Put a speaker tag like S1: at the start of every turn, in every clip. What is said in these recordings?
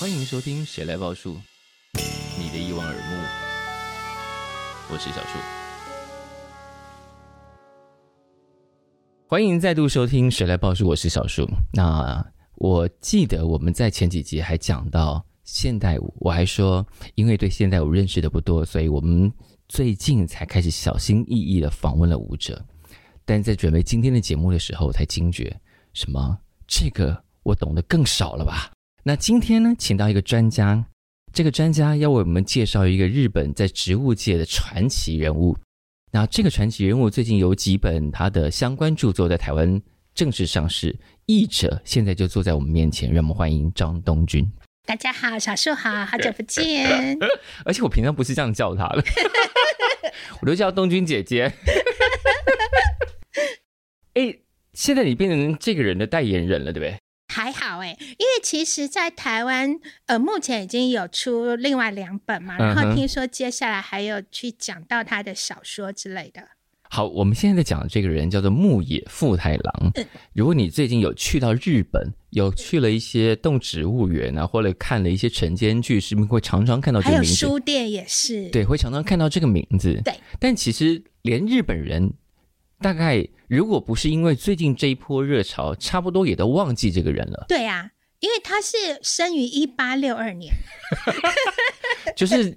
S1: 欢迎收听《谁来报数》，你的一望而目，我是小树。欢迎再度收听《谁来报数》，我是小树。那我记得我们在前几集还讲到现代舞，我还说，因为对现代舞认识的不多，所以我们最近才开始小心翼翼的访问了舞者。但在准备今天的节目的时候，才惊觉，什么？这个我懂得更少了吧？那今天呢，请到一个专家，这个专家要为我们介绍一个日本在植物界的传奇人物。那这个传奇人物最近有几本他的相关著作在台湾正式上市，译者现在就坐在我们面前，让我们欢迎张东君。
S2: 大家好，小树好，好久不见。
S1: 而且我平常不是这样叫他的，我都叫东君姐姐。哎，现在你变成这个人的代言人了，对不对？
S2: 还好哎，因为其实，在台湾，呃，目前已经有出另外两本嘛，然后听说接下来还有去讲到他的小说之类的。
S1: 好，我们现在在讲的这个人叫做牧野富太郎。嗯，如果你最近有去到日本，有去了一些动植物园啊，或者看了一些晨间剧，是不是会常常看到这个名字？
S2: 还有书店也是，
S1: 对，会常常看到这个名字。
S2: 对，
S1: 但其实连日本人。大概如果不是因为最近这一波热潮，差不多也都忘记这个人了。
S2: 对啊，因为他是生于一八六二年，
S1: 就是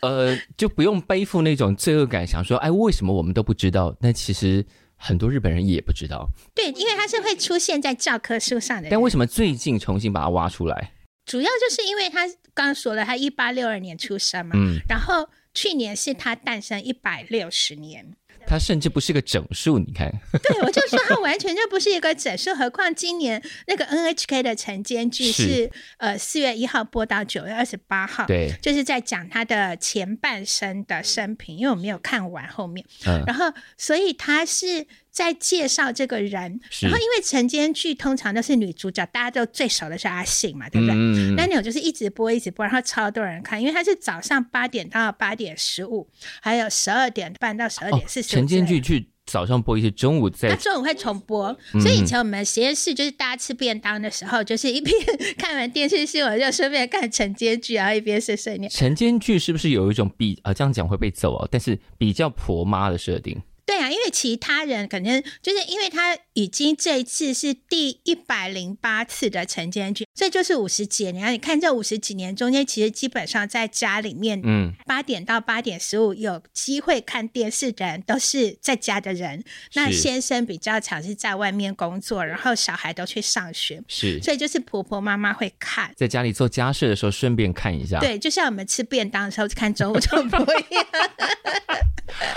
S1: 呃，就不用背负那种罪恶感，想说哎，为什么我们都不知道？但其实很多日本人也不知道。
S2: 对，因为他是会出现在教科书上的。
S1: 但为什么最近重新把它挖出来？
S2: 主要就是因为他刚刚说了，他一八六二年出生嘛，嗯，然后去年是他诞生一百六十年。
S1: 它甚至不是个整数，你看。
S2: 对，我就说它完全就不是一个整数，何况今年那个 NHK 的晨间剧是，是呃四月一号播到九月二十八号，
S1: 对，
S2: 就是在讲他的前半生的生平，因为我没有看完后面，嗯，然后所以他是。在介绍这个人，然后因为晨间剧通常都是女主角，大家都最熟的是阿信嘛，对不对？嗯，那那种就是一直播一直播，然后超多人看，因为它是早上八点到八点十五，还有十二点半到十二点四十。
S1: 晨间剧去早上播一些，中午在。
S2: 他中午会重播，所以以前我们实验室就是大家吃便当的时候，就是一边看完电视新闻就顺便看晨间剧，然后一边碎碎念。
S1: 晨间剧是不是有一种比啊这样讲会被揍啊？但是比较婆妈的设定。
S2: 对啊，因为其他人可能就是因为他已经这一次是第一百零八次的晨间剧，这就是五十几年。你看这五十几年中间，其实基本上在家里面，嗯，八点到八点十五有机会看电视的人都是在家的人。那先生比较常是在外面工作，然后小孩都去上学，
S1: 是，
S2: 所以就是婆婆妈妈会看，
S1: 在家里做家事的时候顺便看一下。
S2: 对，就像我们吃便当的时候看中午重播一样。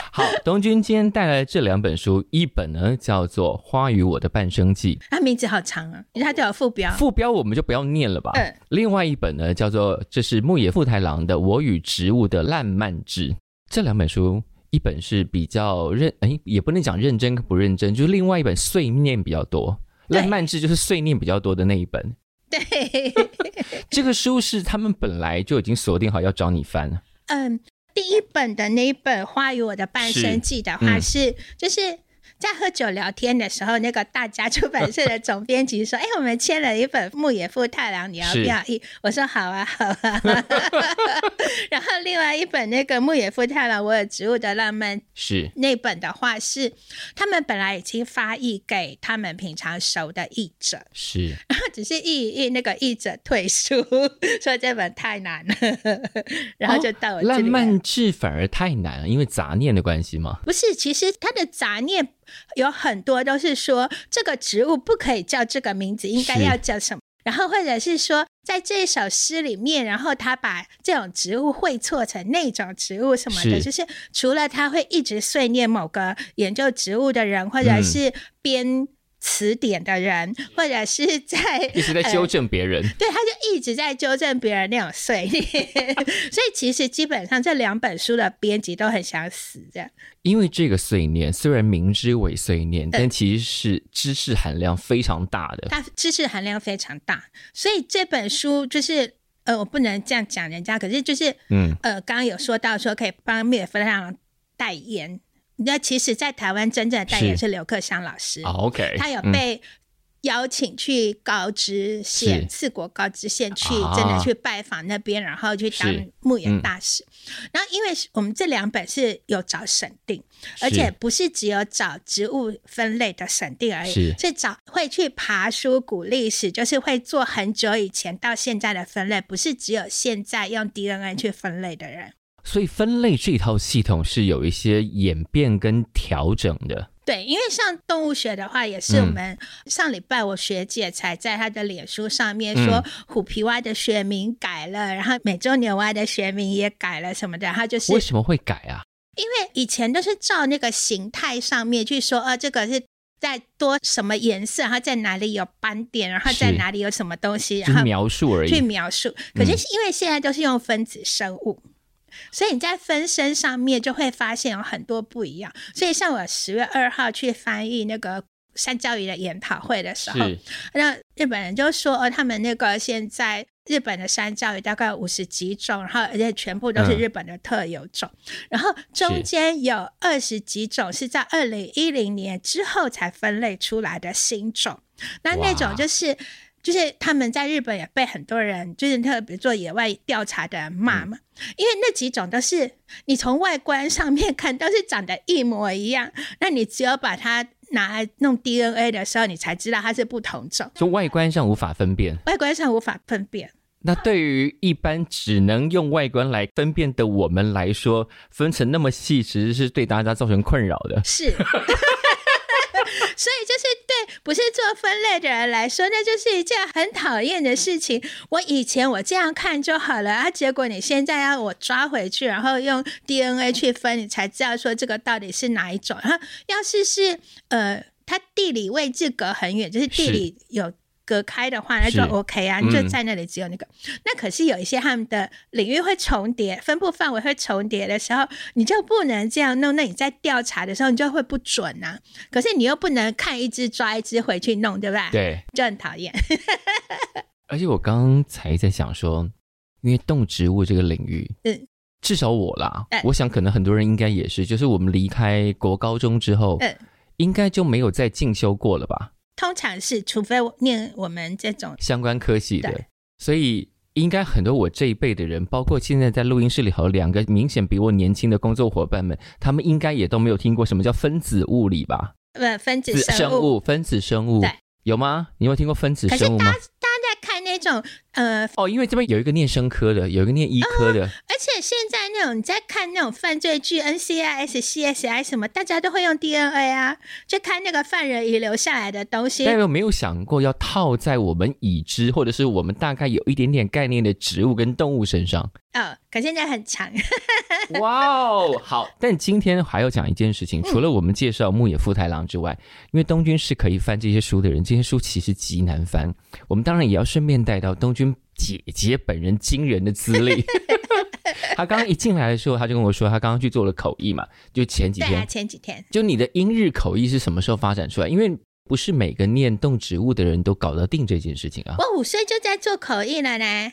S1: 好，东君今天带来这两本书，一本呢叫做《花与我的半生记》，
S2: 它名字好长啊，它都有副标。
S1: 副标我们就不要念了吧。嗯。另外一本呢叫做，这是牧野富太郎的《我与植物的烂漫志》。这两本书，一本是比较认，哎，也不能讲认真不认真，就是另外一本碎念比较多。烂漫志就是碎念比较多的那一本。
S2: 对。
S1: 这个书是他们本来就已经锁定好要找你翻。
S2: 嗯。第一本的那一本《花与我的半生记》的话是，就是。在喝酒聊天的时候，那个大家出版社的总编辑说：“哎、欸，我们签了一本牧野富太郎，你要不要？”我说：“好啊，好啊。”然后另外一本那个牧野富太郎，我有植物的浪漫
S1: 是
S2: 那本的话是他们本来已经发译给他们平常熟的译者，
S1: 是，
S2: 然 后只是译一译那个译者退书，说这本太难了，然后就到我这里、哦、浪漫志反而太难了，因为杂念的关系吗？不是，其实他的杂念。有很多都是说这个植物不可以叫这个名字，应该要叫什么？然后或者是说，在这首诗里面，然后他把这种植物会错成那种植物什么的，是就是除了他会一直碎念某个研究植物的人，或者是编。词典的人，或者是在
S1: 一直在纠正别人，呃，
S2: 对，他就一直在纠正别人那种碎念，所以其实基本上这两本书的编辑都很想死，这样。
S1: 因为这个碎念虽然明知为碎念，但其实是知识含量非常大的，
S2: 它知识含量非常大，所以这本书就是呃，我不能这样讲人家，可是就是嗯呃，刚刚有说到说可以帮灭非常代言。那其实，在台湾真正的代言是刘克襄老师。
S1: OK，
S2: 他有被。嗯邀请去高知县，四国高知县去，真的去拜访那边，然后去当牧野大使。嗯、然后，因为我们这两本是有找审定，而且不是只有找植物分类的审定而已，是，是找会去爬书、古历史，就是会做很久以前到现在的分类，不是只有现在用 DNA 去分类的人。
S1: 所以，分类这套系统是有一些演变跟调整的。
S2: 对，因为像动物学的话，也是我们上礼拜我学姐才在她的脸书上面说，虎皮蛙的学名改了，然后美洲牛蛙的学名也改了什么的，它就是
S1: 为什么会改啊？
S2: 因为以前都是照那个形态上面去说，呃，这个是在多什么颜色，然后在哪里有斑点，然后在哪里有什么东西，然后
S1: 描述而已，
S2: 去描述。可是因为现在都是用分子生物。嗯所以你在分身上面就会发现有很多不一样。所以像我十月二号去翻译那个山椒鱼的研讨会的时候，那日本人就说，哦，他们那个现在日本的山椒鱼大概五十几种，然后而且全部都是日本的特有种，嗯、然后中间有二十几种是在二零一零年之后才分类出来的新种。那那种就是。就是他们在日本也被很多人，就是特别做野外调查的人骂嘛，嗯、因为那几种都是你从外观上面看都是长得一模一样，那你只有把它拿来弄 DNA 的时候，你才知道它是不同种。
S1: 从外观上无法分辨，
S2: 外观上无法分辨。
S1: 那对于一般只能用外观来分辨的我们来说，分成那么细，其实是对大家造成困扰的。
S2: 是。所以就是对不是做分类的人来说，那就是一件很讨厌的事情。我以前我这样看就好了啊，结果你现在要我抓回去，然后用 DNA 去分，你才知道说这个到底是哪一种。然后要是是呃，它地理位置隔很远，就是地理有。隔开的话，那就 OK 啊，你就在那里只有那个。嗯、那可是有一些他们的领域会重叠，分布范围会重叠的时候，你就不能这样弄。那你在调查的时候，你就会不准啊。可是你又不能看一只抓一只回去弄，对不？
S1: 对，对
S2: 就很讨厌。
S1: 而且我刚刚才在想说，因为动植物这个领域，嗯，至少我啦，嗯、我想可能很多人应该也是，就是我们离开国高中之后，嗯，应该就没有再进修过了吧？
S2: 通常是，除非我念我们这种
S1: 相关科系的，所以应该很多我这一辈的人，包括现在在录音室里头两个明显比我年轻的工作伙伴们，他们应该也都没有听过什么叫分子物理吧？
S2: 不，分子生物，
S1: 生物分子生物，对，有吗？你有听过分子生物吗？
S2: 大家在看那种呃
S1: 哦，因为这边有一个念生科的，有一个念医科的，哦、而
S2: 且现在那种你在看那种犯罪剧，NCIS、CSI 什么，大家都会用 DNA 啊，就看那个犯人遗留下来的东西。
S1: 但有没有想过要套在我们已知或者是我们大概有一点点概念的植物跟动物身上？
S2: 哦，可现在很长。
S1: 哇哦，好！但今天还要讲一件事情，除了我们介绍牧野富太郎之外，嗯、因为东君是可以翻这些书的人，这些书其实极难翻。我们当然也要顺便带到东君姐姐本人惊人的资历。他刚刚一进来的时候，他就跟我说，他刚刚去做了口译嘛，就前几天。对啊，
S2: 前几天。
S1: 就你的英日口译是什么时候发展出来？因为不是每个念动植物的人都搞得定这件事情啊。
S2: 我五岁就在做口译了呢。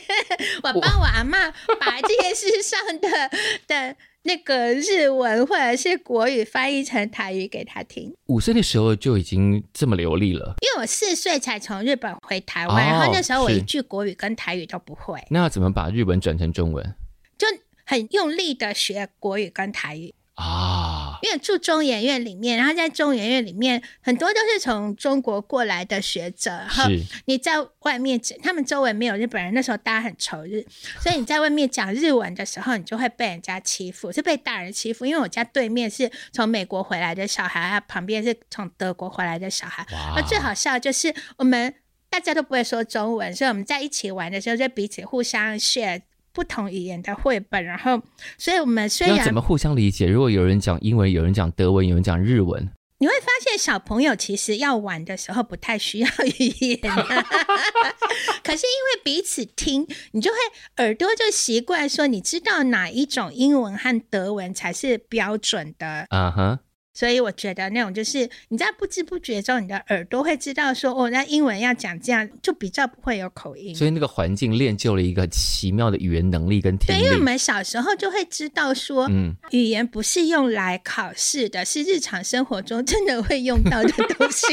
S2: 我帮我阿妈把这件事上的的那个日文或者是国语翻译成台语给他听。
S1: 五岁的时候就已经这么流利了，
S2: 因为我四岁才从日本回台湾，哦、然后那时候我一句国语跟台语都不会。
S1: 那要怎么把日文转成中文？
S2: 就很用力的学国语跟台语。
S1: 啊，
S2: 因为住中研院里面，然后在中研院里面很多都是从中国过来的学者，然后你在外面讲，他们周围没有日本人，那时候大家很仇日，所以你在外面讲日文的时候，你就会被人家欺负，是被大人欺负。因为我家对面是从美国回来的小孩，他旁边是从德国回来的小孩，那最好笑就是我们大家都不会说中文，所以我们在一起玩的时候就彼此互相 share。不同语言的绘本，然后，所以我们虽然
S1: 要怎么互相理解？如果有人讲英文，有人讲德文，有人讲日文，
S2: 你会发现小朋友其实要玩的时候不太需要语言，可是因为彼此听，你就会耳朵就习惯说，你知道哪一种英文和德文才是标准的。
S1: 啊哈、uh。Huh.
S2: 所以我觉得那种就是你在不知不觉中，你的耳朵会知道说，哦，那英文要讲这样，就比较不会有口音。
S1: 所以那个环境练就了一个奇妙的语言能力跟听力。
S2: 对，因为我们小时候就会知道说，嗯，语言不是用来考试的，是日常生活中真的会用到的东西。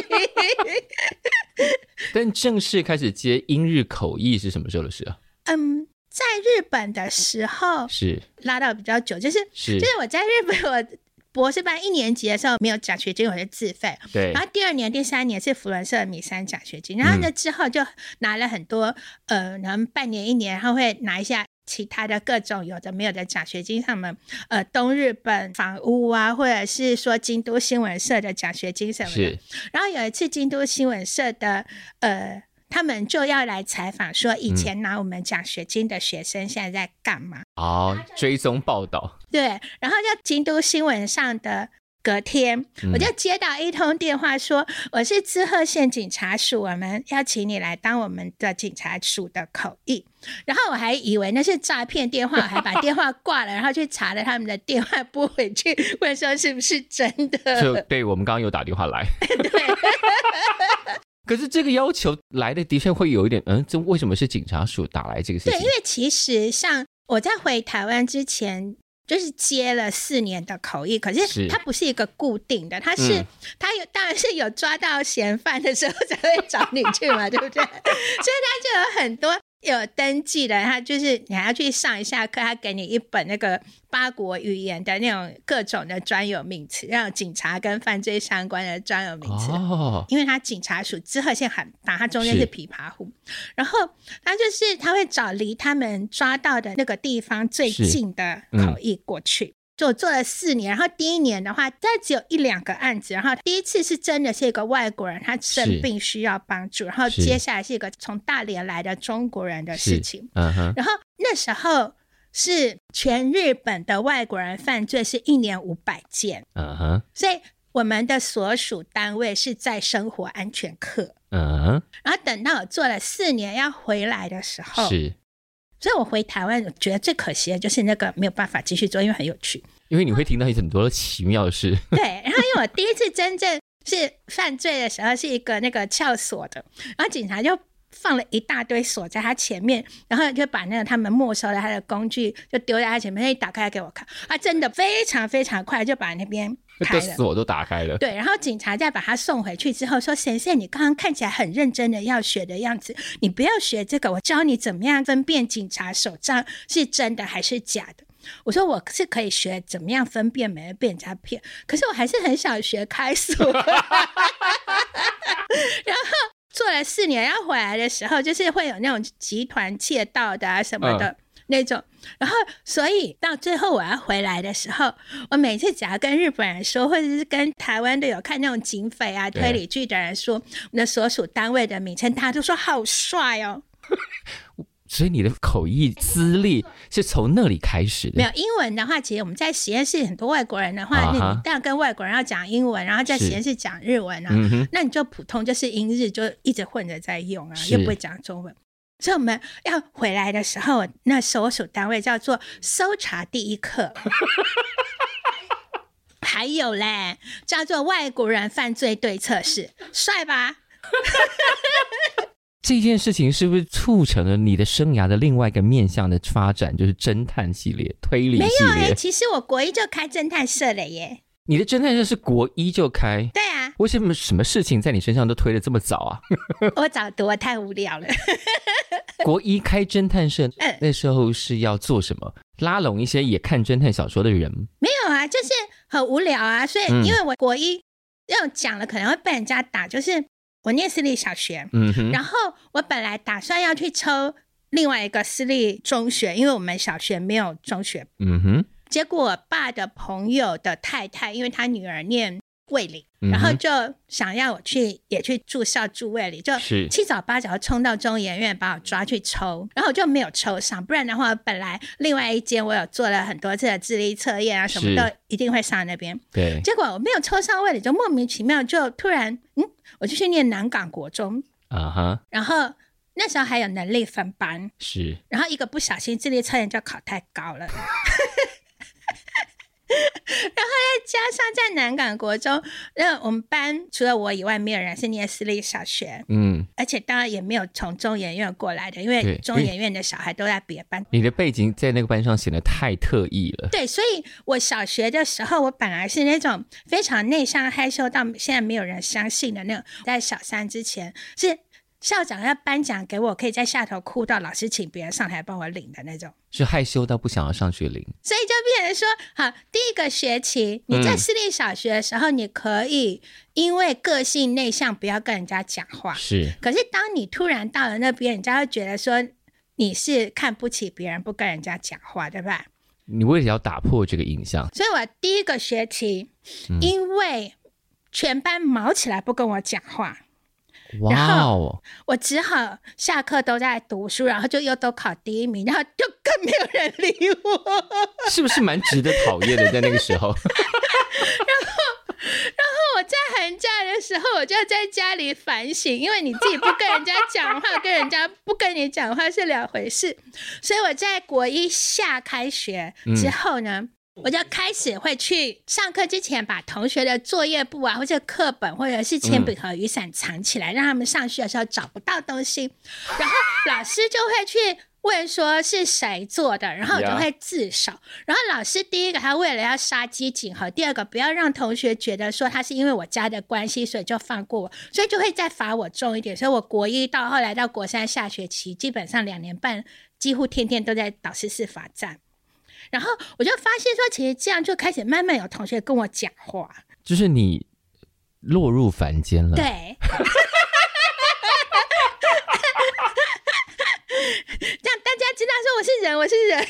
S1: 但正式开始接英日口译是什么时候的事啊？
S2: 嗯，在日本的时候是拉到比较久，就是是就是我在日本我。博士班一年级的时候没有奖学金，我就自费。
S1: 对。
S2: 然后第二年、第三年是福伦社米山奖学金，然后呢之后就拿了很多，嗯、呃，然后半年、一年，然后会拿一下其他的各种有的没有的奖学金，像什么呃东日本房屋啊，或者是说京都新闻社的奖学金什么的。是。然后有一次京都新闻社的呃。他们就要来采访，说以前拿我们奖学金的学生现在在干嘛？
S1: 哦，追踪报道。
S2: 对，然后就京都新闻上的隔天，嗯、我就接到一通电话说，说我是滋贺县警察署，我们要请你来当我们的警察署的口译。然后我还以为那是诈骗电话，还把电话挂了，然后去查了他们的电话拨回去，问说是不是真的？
S1: 就对，我们刚刚有打电话来。
S2: 对。
S1: 可是这个要求来的的确会有一点，嗯，这为什么是警察署打来这个事情？
S2: 对，因为其实像我在回台湾之前，就是接了四年的口译，可是它不是一个固定的，它是它有当然是有抓到嫌犯的时候才会找你去嘛，对不对？所以它就有很多。有登记的，他就是你还要去上一下课，他给你一本那个八国语言的那种各种的专有名词，让警察跟犯罪相关的专有名词。哦，因为他警察署滋贺县很大，他中间是琵琶湖，然后他就是他会找离他们抓到的那个地方最近的口译过去。就做了四年，然后第一年的话，大概只有一两个案子。然后第一次是真的是一个外国人，他生病需要帮助。然后接下来是一个从大连来的中国人的事情。嗯哼。然后那时候是全日本的外国人犯罪是一年五百件。嗯哼。所以我们的所属单位是在生活安全课。嗯哼。然后等到我做了四年要回来的时候。是。所以我回台湾，我觉得最可惜的就是那个没有办法继续做，因为很有趣。
S1: 因为你会听到很多奇妙的事。
S2: 对，然后因为我第一次真正是犯罪的时候，是一个那个撬锁的，然后警察就放了一大堆锁在他前面，然后就把那个他们没收了他的工具就丢在他前面，他一打开给我看，他，真的非常非常快就把那边。
S1: 的锁都打开了，
S2: 对，然后警察再把他送回去之后说：“先生，你刚刚看起来很认真的要学的样子，你不要学这个，我教你怎么样分辨警察手账是真的还是假的。”我说：“我是可以学怎么样分辨没被人家骗，可是我还是很想学开锁。”然后做了四年，要回来的时候，就是会有那种集团窃盗的啊什么的。嗯那种，然后所以到最后我要回来的时候，我每次只要跟日本人说，或者是跟台湾的有看那种警匪啊、推理剧的人说，我们的所属单位的名称，大家都说好帅哦。
S1: 所以你的口译资历是从那里开始的？
S2: 没有英文的话，其实我们在实验室很多外国人的话，你当然跟外国人要讲英文，然后在实验室讲日文啊，嗯、那你就普通就是英日就一直混着在用啊，又不会讲中文。所以我们要回来的时候，那所属单位叫做搜查第一课，还有嘞，叫做外国人犯罪对策室，帅吧？
S1: 这件事情是不是促成了你的生涯的另外一个面向的发展，就是侦探系列、推理系列？没有哎、
S2: 欸，其实我国一就开侦探社了耶。
S1: 你的侦探社是国一就开？
S2: 对啊。
S1: 为什么什么事情在你身上都推的这么早啊？
S2: 我早读我太无聊了。
S1: 国一开侦探社，嗯，那时候是要做什么？拉拢一些也看侦探小说的人？
S2: 没有啊，就是很无聊啊。所以因为我国一要讲了，可能会被人家打。就是我念私立小学，嗯哼，然后我本来打算要去抽另外一个私立中学，因为我们小学没有中学，嗯哼。结果我爸的朋友的太太，因为他女儿念卫理，然后就想要我去也去住校住卫理，就七早八早冲到中研院把我抓去抽，然后我就没有抽上。不然的话，本来另外一间我有做了很多次的智力测验啊，什么都一定会上那边。对，结果我没有抽上卫理，就莫名其妙就突然嗯，我就去念南港国中。啊哈，然后那时候还有能力分班，是，然后一个不小心智力测验就考太高了。然后再加上在南港国中，那我们班除了我以外，没有人是念私立小学。嗯，而且当然也没有从中研院过来的，因为中研院的小孩都在别班。
S1: 你的背景在那个班上显得太特异了。
S2: 对，所以我小学的时候，我本来是那种非常内向、害羞到现在没有人相信的那种。在小三之前是。校长要颁奖给我，可以在下头哭到老师请别人上台帮我领的那种，
S1: 是害羞到不想要上去领，
S2: 所以就变成说，好，第一个学期你在私立小学的时候，你可以因为个性内向，不要跟人家讲话，
S1: 是。
S2: 可是当你突然到了那边，人家会觉得说你是看不起别人，不跟人家讲话，对吧？
S1: 你为了要打破这个印象，
S2: 所以我第一个学期，因为全班毛起来不跟我讲话。然后我只好下课都在读书，然后就又都考第一名，然后就更没有人理我，
S1: 是不是蛮值得讨厌的？在那个时候，
S2: 然后，然后我在寒假的时候，我就在家里反省，因为你自己不跟人家讲话，跟人家不跟你讲话是两回事，所以我在国一下开学之后呢。嗯我就开始会去上课之前，把同学的作业簿啊，或者课本，或者是铅笔和雨伞藏起来，让他们上学的时候找不到东西。然后老师就会去问说是谁做的，然后我就会自首。然后老师第一个，他为了要杀鸡儆猴；第二个，不要让同学觉得说他是因为我家的关系，所以就放过我，所以就会再罚我重一点。所以我国一到后来到国三下学期，基本上两年半，几乎天天都在导师室罚站。然后我就发现说，其实这样就开始慢慢有同学跟我讲话，
S1: 就是你落入凡间了。
S2: 对，让大家知道说我是人，我是人。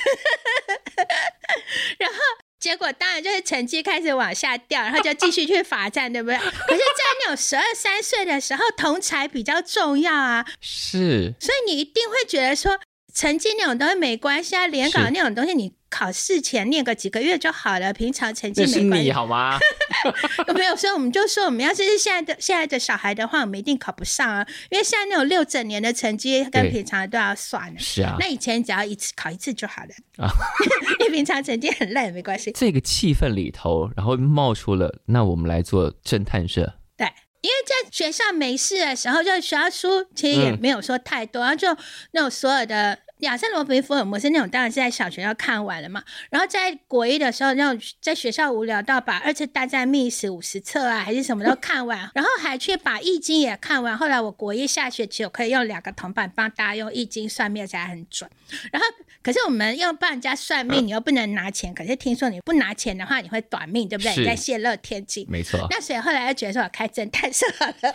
S2: 然后结果当然就是成绩开始往下掉，然后就继续去罚站，对不对？可是，在那种十二三岁的时候，同才比较重要啊。
S1: 是，
S2: 所以你一定会觉得说，成绩那种东西没关系啊，联考那种东西你。考试前念个几个月就好了，平常成绩没
S1: 关系。好吗？
S2: 没有，所以我们就说，我们要是是现在的现在的小孩的话，我们一定考不上啊，因为现在那种六整年的成绩跟平常的都要算。
S1: 是啊，
S2: 那以前只要一次考一次就好了啊，因为平常成绩很烂也没关系。
S1: 这个气氛里头，然后冒出了，那我们来做侦探社。
S2: 对，因为在学校没事的时候，就学校书其实也没有说太多，嗯、然后就那种所有的。亚瑟罗苹福尔摩斯那种当然是在小学要看完了嘛，然后在国一的时候，那种在学校无聊到把二次大战秘史五十册啊，还是什么都看完，然后还去把易经也看完。后来我国一下学期，我可以用两个铜板帮大家用易经算命，才很准。然后可是我们又帮人家算命，你又不能拿钱，可是听说你不拿钱的话，你会短命，对不对？你在泄露天机，
S1: 没错。
S2: 那所以后来又觉得说我开侦探社了，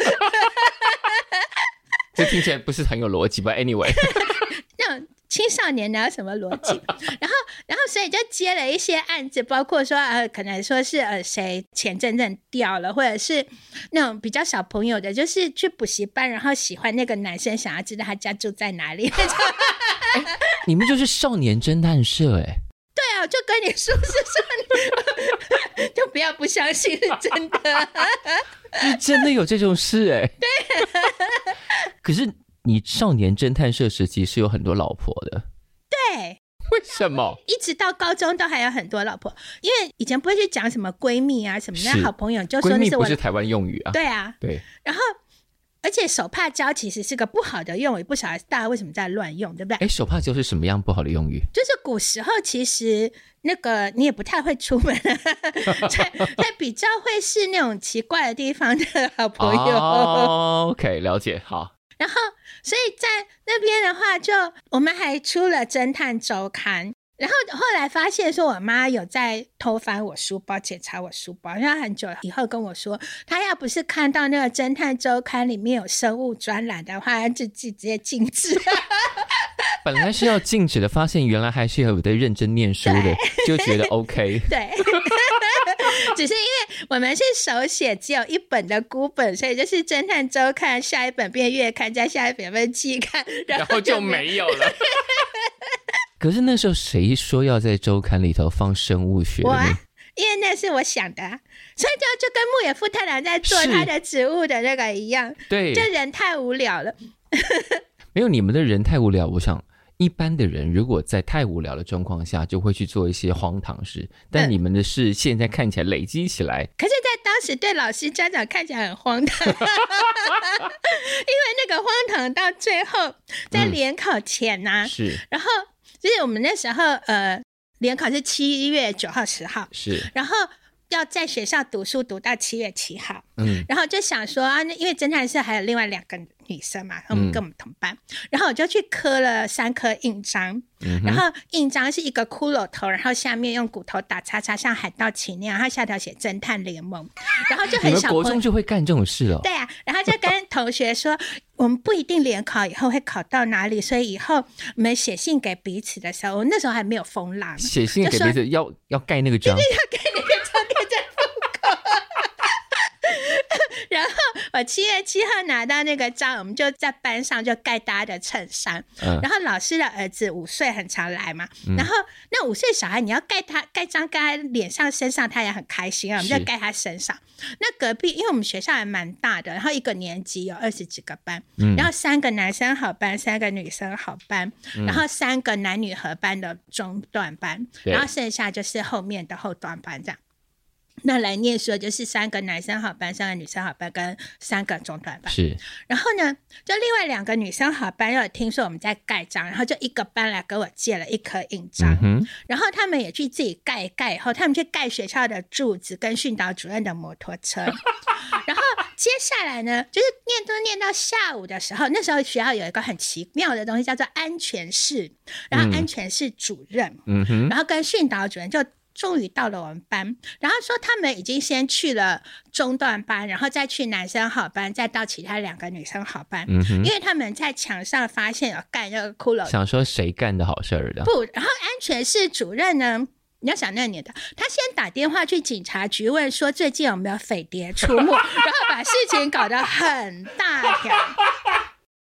S1: 这听起来不是很有逻辑吧？Anyway。
S2: 那青少年哪有什么逻辑？然后，然后，所以就接了一些案子，包括说呃，可能说是呃谁钱真正掉了，或者是那种比较小朋友的，就是去补习班，然后喜欢那个男生，想要知道他家住在哪里。
S1: 欸、你们就是少年侦探社哎？
S2: 对啊，就跟你说是少年，就不要不相信是真的，
S1: 是真的有这种事哎？
S2: 对，
S1: 可是。你少年侦探社时期是有很多老婆的，
S2: 对，
S1: 为什么？
S2: 一直到高中都还有很多老婆，因为以前不会去讲什么闺蜜啊什么的，好朋友就说那是我，
S1: 不是台湾用语啊，
S2: 对啊，
S1: 对。
S2: 然后，而且手帕交其实是个不好的用语，不晓得大家为什么在乱用，对不对？
S1: 哎，手帕交是什么样不好的用语？
S2: 就是古时候其实那个你也不太会出门，在在比较会是那种奇怪的地方的好朋友。
S1: 哦，OK，了解，好。
S2: 然后，所以在那边的话就，就我们还出了侦探周刊。然后后来发现说，我妈有在偷翻我书包，检查我书包。然后很久以后跟我说，她要不是看到那个侦探周刊里面有生物专栏的话，就直接禁止。
S1: 本来是要禁止的，发现原来还是有在认真念书的，就觉得 OK。
S2: 对，只是因为我们是手写，只有一本的孤本，所以就是侦探周刊下一本变月刊，再下一本变季刊，
S1: 然后就没有了。可是那时候谁说要在周刊里头放生物学？
S2: 我，啊因为那是我想的，所以就就跟牧野富太郎在做他的植物的那个一样。
S1: 对，
S2: 这人太无聊了。
S1: 没有，你们的人太无聊。我想。一般的人如果在太无聊的状况下，就会去做一些荒唐事。但你们的事现在看起来累积起来，
S2: 可是，在当时对老师家长看起来很荒唐，因为那个荒唐到最后在联考前呢、啊嗯，是，然后就是我们那时候呃，联考是七月九号、十号，
S1: 是，
S2: 然后。要在学校读书读到七月七号，嗯，然后就想说啊，因为侦探社还有另外两个女生嘛，我们跟我们同班，嗯、然后我就去刻了三颗印章，嗯、然后印章是一个骷髅头，然后下面用骨头打叉叉，像海盗旗那样，然后下条写侦探联盟，然后就很小。
S1: 国中就会干这种事哦。
S2: 对啊，然后就跟同学说，我们不一定联考以后会考到哪里，所以以后我们写信给彼此的时候，我那时候还没有风浪，
S1: 写信给彼此要要盖那个章，
S2: 要盖那个章。然后我七月七号拿到那个章，我们就在班上就盖大家的衬衫。嗯、然后老师的儿子五岁，很常来嘛。嗯、然后那五岁小孩，你要盖他盖章盖他脸上身上，他也很开心啊。我们就盖他身上。那隔壁，因为我们学校还蛮大的，然后一个年级有二十几个班，嗯、然后三个男生好班，三个女生好班，嗯、然后三个男女合班的中段班，然后剩下就是后面的后段班这样。那来念书就是三个男生好班，三个女生好班，跟三个中段班。
S1: 是，
S2: 然后呢，就另外两个女生好班，又听说我们在盖章，然后就一个班来跟我借了一颗印章，嗯、然后他们也去自己盖盖，以后他们去盖学校的柱子跟训导主任的摩托车。然后接下来呢，就是念都念到下午的时候，那时候学校有一个很奇妙的东西叫做安全室，然后安全室主任，嗯哼，然后跟训导主任就。终于到了我们班，然后说他们已经先去了中段班，然后再去男生好班，再到其他两个女生好班。嗯哼，因为他们在墙上发现有干那个骷髅，
S1: 想说谁干的好事儿的。
S2: 不，然后安全室主任呢，你要想那个年的，他先打电话去警察局问说最近有没有匪谍出没，然后把事情搞得很大条。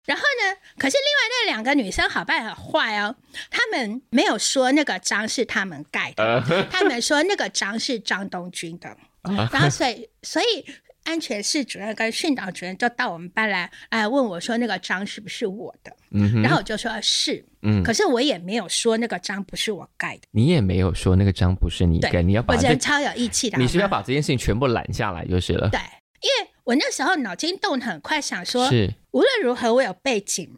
S2: 然后呢？可是另外那两个女生好败好坏哦，他们没有说那个章是他们盖的，他们说那个章是张东军的。然后所以所以安全室主任跟训导主任就到我们班来，哎问我说那个章是不是我的？然后我就说是，嗯，可是我也没有说那个章不是我盖的，
S1: 你也没有说那个章不是你盖，你要把这
S2: 我超有义气的，
S1: 你是要把这件事情全部揽下来就是了，
S2: 对。因为我那时候脑筋动很快，想说，是无论如何我有背景，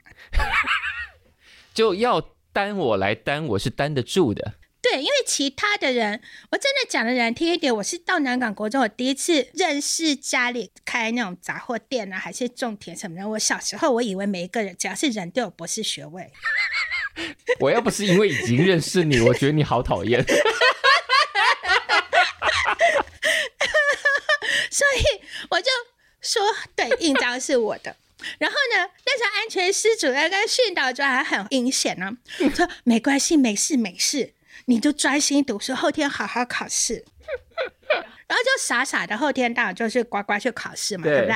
S1: 就要担我来担，我是担得住的。
S2: 对，因为其他的人，我真的讲的难听一点，我是到南港国中，我第一次认识家里开那种杂货店啊，还是种田什么的。我小时候我以为每一个人只要是人都有博士学位。
S1: 我要不是因为已经认识你，我觉得你好讨厌。
S2: 所以我就说，对，印章是我的。然后呢，那时候安全师主任跟训导主任还很阴险呢，说没关系，没事没事，你就专心读书，后天好好考试。然后就傻傻的后天到就是乖乖去考试嘛，对不对？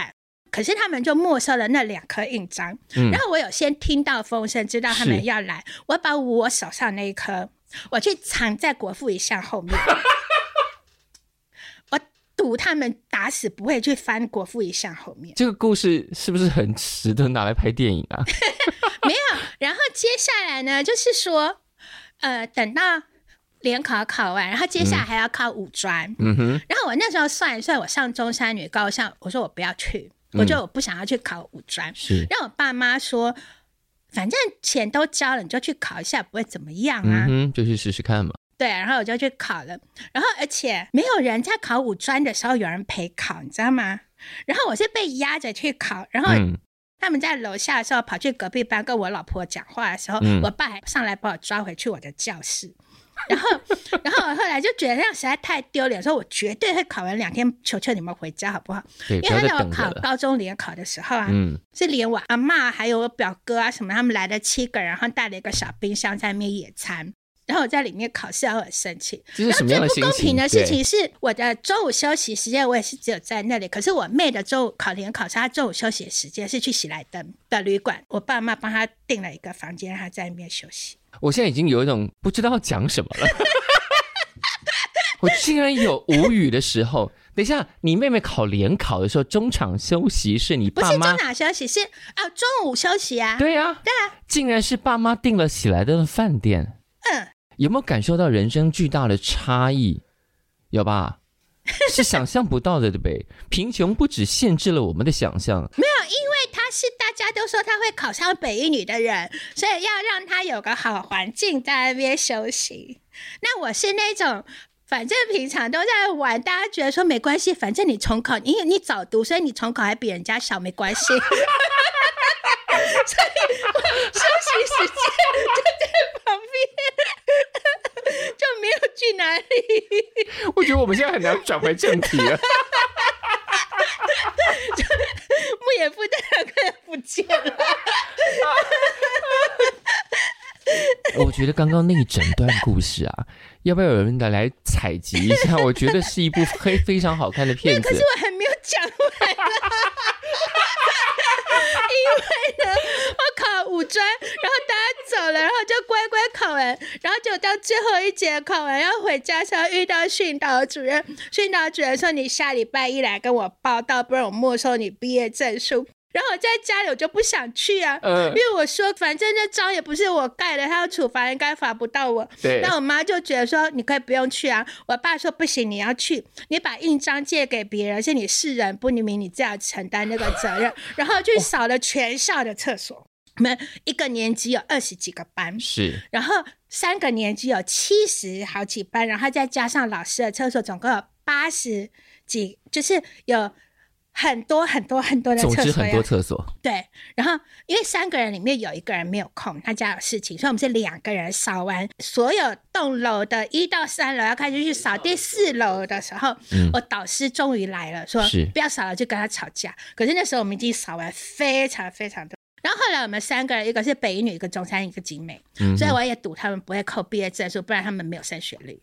S2: 可是他们就没收了那两颗印章。嗯、然后我有先听到风声，知道他们要来，我把我手上那一颗，我去藏在国父遗像后面。赌他们打死不会去翻国父遗像后面。
S1: 这个故事是不是很值得拿来拍电影啊？
S2: 没有。然后接下来呢，就是说，呃，等到联考考完，然后接下来还要考五专。嗯哼。然后我那时候算一算，我上中山女高，上我说我不要去，我就我不想要去考五专。是。让我爸妈说，反正钱都交了，你就去考一下，不会怎么样啊。
S1: 嗯，就去试试看嘛。
S2: 对，然后我就去考了，然后而且没有人在考五专的时候有人陪考，你知道吗？然后我是被压着去考，然后他们在楼下的时候跑去隔壁班跟我老婆讲话的时候，嗯、我爸还上来把我抓回去我的教室，然后，然后我后来就觉得那样实在太丢脸，说我绝对会考完两天，求求你们回家好不好？因为他在我考高中联考的时候啊，嗯、是连我阿妈还有我表哥啊什么，他们来了七个人，然后带了一个小冰箱在那边野餐。然后我在里面考试，我很生气。
S1: 这是什么样的心情？
S2: 然后最不公平的事情是，我的周午休息时间我也是只有在那里。可是我妹的周五考联考，她周午休息的时间是去喜来登的旅馆，我爸妈帮她订了一个房间，让她在里面休息。
S1: 我现在已经有一种不知道讲什么了。我竟然有无语的时候。等一下，你妹妹考联考的时候，中场休息是你爸妈？不是
S2: 中场休息，是啊，中午休息啊。
S1: 对啊，
S2: 对啊，
S1: 竟然是爸妈订了喜来登的饭店。嗯，有没有感受到人生巨大的差异？有吧？是想象不到的，对不对？贫穷不止限制了我们的想象，
S2: 没有，因为他是大家都说他会考上北一女的人，所以要让他有个好环境在那边休息。那我是那种。反正平常都在玩，大家觉得说没关系，反正你重考，因为你早读，所以你重考还比人家小，没关系。所以休息时间就在旁边，就没有去哪里。
S1: 我觉得我们现在很难转回正题了。
S2: 牧野夫的两个人不见了。
S1: 我觉得刚刚那一整段故事啊。要不要有人来来采集一下？我觉得是一部非非常好看的片子。
S2: 可是我还没有讲完呢，因为呢，我考五专，然后大家走了，然后就乖乖考完，然后就到最后一节考完要回家时候遇到训导主任，训导主任说：“你下礼拜一来跟我报到，不然我没收你毕业证书。”然后我在家里我就不想去啊，呃、因为我说反正这章也不是我盖的，他要处罚应该罚不到我。对。那我妈就觉得说你可以不用去啊。我爸说不行，你要去，你把印章借给别人，是你是人不明，你这样承担那个责任。然后去扫了全校的厕所，我们一个年级有二十几个班，
S1: 是。
S2: 然后三个年级有七十好几班，然后再加上老师的厕所，总共有八十几，就是有。很多很多很多的厕所，
S1: 总之很多厕所。
S2: 对，然后因为三个人里面有一个人没有空，他家有事情，所以我们是两个人扫完所有栋楼的一到三楼，要开始去扫第四楼的时候，嗯、我导师终于来了，说不要扫了，就跟他吵架。可是那时候我们已经扫完非常非常多。然后后来我们三个人，一个是北一女，一个中山，一个景美，嗯、所以我也赌他们不会扣毕业证书，不然他们没有升学率。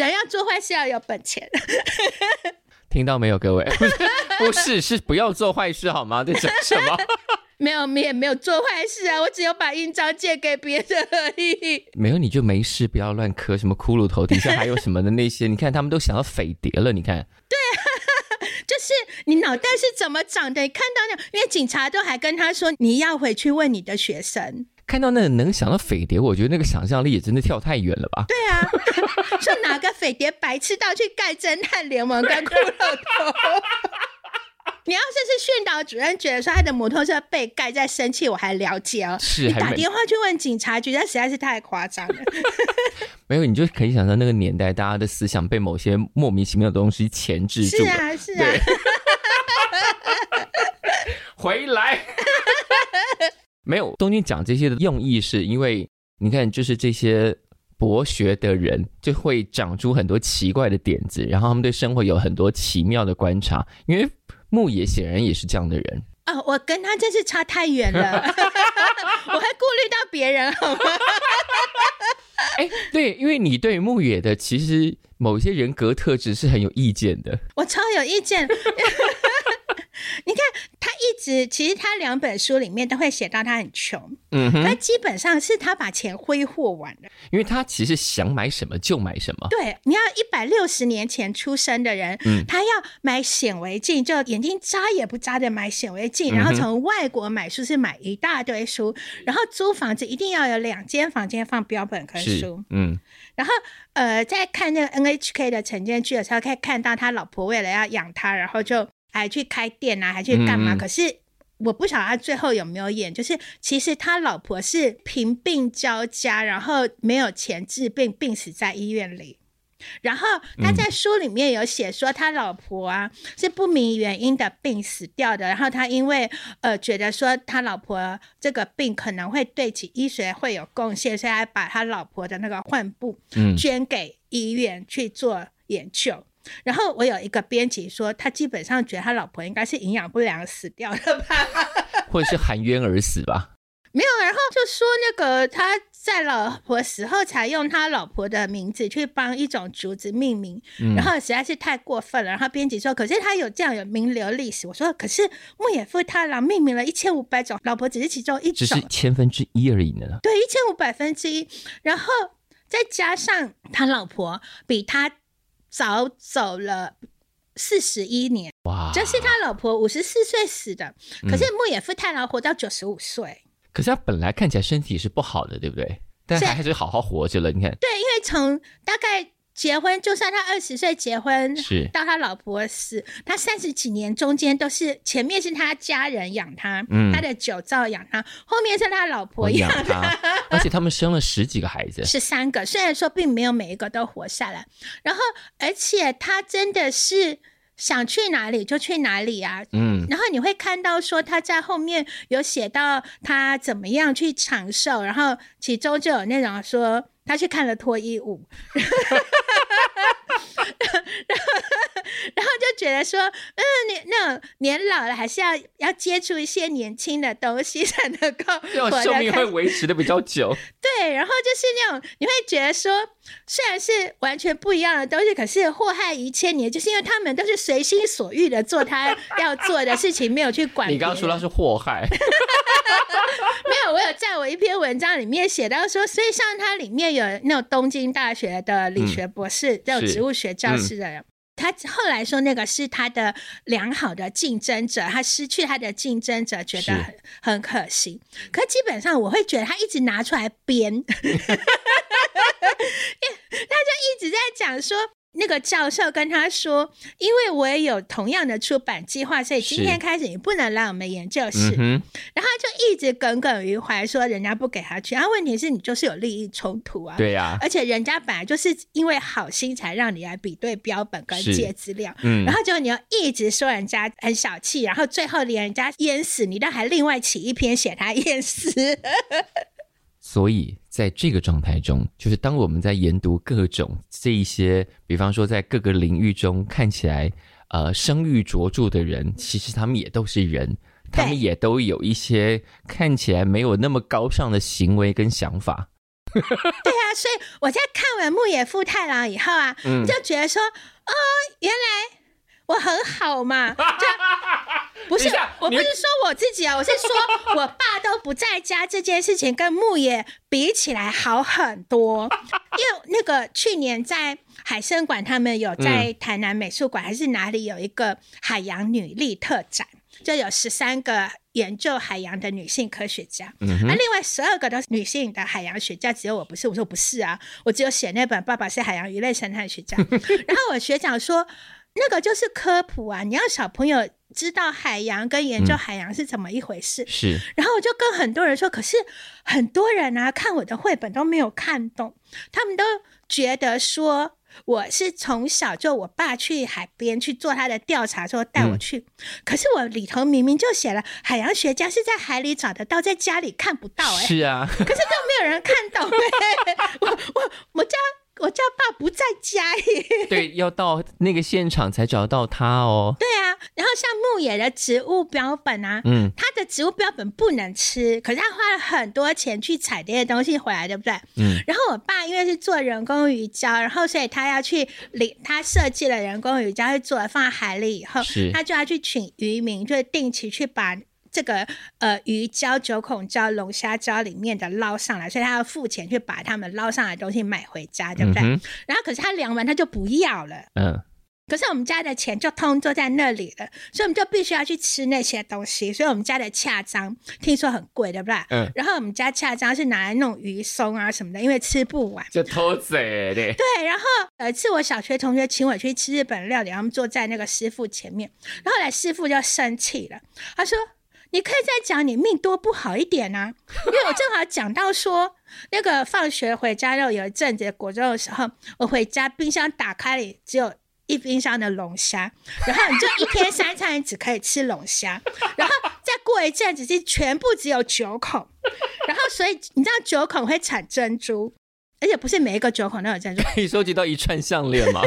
S2: 人要做坏事要有本钱，
S1: 听到没有，各位？不是，是不要做坏事好吗？这是什么？
S2: 没有，你也没有做坏事啊，我只有把印章借给别人而已。
S1: 没有你就没事，不要乱磕什么骷髅头底下还有什么的那些，你看他们都想要匪谍了，你看。
S2: 对啊，就是你脑袋是怎么长的？你看到那，因为警察都还跟他说，你要回去问你的学生。
S1: 看到那个能想到匪谍，我觉得那个想象力也真的跳太远了吧？
S2: 对啊，说哪个匪谍白痴到去盖侦探联盟跟骷髅头？你要是是训导主任觉得说他的摩托车被盖在生气，我还了解哦。
S1: 是，
S2: 你打电话去问警察局，那实在是太夸张了。
S1: 没有，你就可以想象那个年代，大家的思想被某些莫名其妙的东西钳制住。
S2: 是啊，是啊。
S1: 回来。没有，东京讲这些的用意是因为你看，就是这些博学的人就会长出很多奇怪的点子，然后他们对生活有很多奇妙的观察。因为牧野显然也是这样的人
S2: 啊、哦，我跟他真是差太远了，我还顾虑到别人好吗？
S1: 哎，对，因为你对牧野的其实某些人格特质是很有意见的，
S2: 我超有意见。你看，他一直其实他两本书里面都会写到他很穷，嗯哼，他基本上是他把钱挥霍完了，
S1: 因为他其实想买什么就买什么。
S2: 对，你要一百六十年前出生的人，嗯，他要买显微镜，就眼睛眨也不眨的买显微镜，然后从外国买书是买一大堆书，然后租房子一定要有两间房间放标本跟书，嗯，然后呃，在看那个 NHK 的晨间剧的时候，可以看到他老婆为了要养他，然后就。还去开店啊，还去干嘛？嗯、可是我不晓得他最后有没有演。就是其实他老婆是贫病交加，然后没有钱治病，病死在医院里。然后他在书里面有写说，他老婆啊是不明原因的病死掉的。然后他因为呃觉得说他老婆这个病可能会对其医学会有贡献，所以还把他老婆的那个患部捐给医院去做研究。然后我有一个编辑说，他基本上觉得他老婆应该是营养不良死掉的吧，
S1: 或者是含冤而死吧？
S2: 没有，然后就说那个他在老婆死后才用他老婆的名字去帮一种竹子命名，嗯、然后实在是太过分了。然后编辑说，可是他有这样有名流历史。我说，可是牧野富太郎命名了一千五百种，老婆只是其中一种，
S1: 只是千分之一而已呢。
S2: 对，一千五百分之一。然后。再加上他老婆比他早走了四十一年，哇！就是他老婆五十四岁死的，可是牧野富太郎活到九十五岁。
S1: 可是他本来看起来身体是不好的，对不对？但他还是好好活着了。你看，
S2: 对，因为从大概。结婚，就算他二十岁结婚，是。到他老婆死，他三十几年中间都是前面是他家人养他，嗯，他的酒造养他，后面是他老婆养他，
S1: 而且他们生了十几个孩子，
S2: 十三个，虽然说并没有每一个都活下来，然后而且他真的是想去哪里就去哪里啊，嗯，然后你会看到说他在后面有写到他怎么样去长寿，然后其中就有那种说。他去看了脱衣舞，然后，然后就觉得说，嗯，你那种年老了还是要要接触一些年轻的东西才能够，
S1: 这种寿命会维持的比较久。
S2: 对，然后就是那种你会觉得说，虽然是完全不一样的东西，可是祸害一千年，就是因为他们都是随心所欲的做他要做的事情，没有去管。
S1: 你刚刚说他是祸害。
S2: 没有，我有在我一篇文章里面写到说，所以像他里面有那种东京大学的理学博士，这种、嗯、植物学教师的人，嗯、他后来说那个是他的良好的竞争者，他失去他的竞争者，觉得很很可惜。可基本上我会觉得他一直拿出来编，他就一直在讲说。那个教授跟他说：“因为我也有同样的出版计划，所以今天开始你不能来我们研究室。嗯”然后他就一直耿耿于怀，说人家不给他去。然后问题是你就是有利益冲突啊，
S1: 对呀、啊。
S2: 而且人家本来就是因为好心才让你来比对标本跟借资料，嗯。然后就你要一直说人家很小气，然后最后连人家淹死，你都还另外起一篇写他淹死。
S1: 所以，在这个状态中，就是当我们在研读各种这一些，比方说在各个领域中看起来呃声誉卓著的人，其实他们也都是人，他们也都有一些看起来没有那么高尚的行为跟想法。
S2: 对啊，所以我在看完牧野富太郎以后啊，嗯、就觉得说，哦，原来。我很好嘛，就不是，我不是说我自己啊，我是说我爸都不在家这件事情跟牧野比起来好很多，因为那个去年在海生馆，他们有在台南美术馆还是哪里有一个海洋女力特展，就有十三个研究海洋的女性科学家，那、另外十二个都是女性的海洋学家，只有我不是，我说不是啊，我只有写那本《爸爸是海洋鱼类生态学家》，然后我学长说。那个就是科普啊！你要小朋友知道海洋跟研究海洋是怎么一回事。嗯、是。然后我就跟很多人说，可是很多人啊，看我的绘本都没有看懂，他们都觉得说我是从小就我爸去海边去做他的调查，说带我去。嗯、可是我里头明明就写了，海洋学家是在海里找得到，在家里看不到、欸。哎，
S1: 是啊。
S2: 可是都没有人看懂、欸。我我我家。我叫爸不在家耶，
S1: 对，要到那个现场才找到他哦。
S2: 对啊，然后像牧野的植物标本啊，嗯，他的植物标本不能吃，可是他花了很多钱去采这些东西回来，对不对？嗯。然后我爸因为是做人工鱼胶，然后所以他要去领，他设计了人工鱼胶，会做了放在海里以后，是他就要去请渔民，就是定期去把。这个呃鱼胶、九孔胶、龙虾胶里面的捞上来，所以他要付钱去把他们捞上来的东西买回家，对不对？嗯、然后可是他量完他就不要了，嗯。可是我们家的钱就通都在那里了，所以我们就必须要去吃那些东西。所以我们家的恰章听说很贵，对不对？嗯。然后我们家恰章是拿来弄鱼松啊什么的，因为吃不完。
S1: 就偷贼的。
S2: 对，然后有一次我小学同学请我去吃日本料理，他们坐在那个师傅前面，然后来师傅就生气了，他说。你可以再讲你命多不好一点啊，因为我正好讲到说，那个放学回家后有一阵子果肉的时候，我回家冰箱打开里只有一冰箱的龙虾，然后你就一天三餐只可以吃龙虾，然后再过一阵子是全部只有九孔，然后所以你知道九孔会产珍珠，而且不是每一个九孔都有珍珠，
S1: 可以收集到一串项链吗？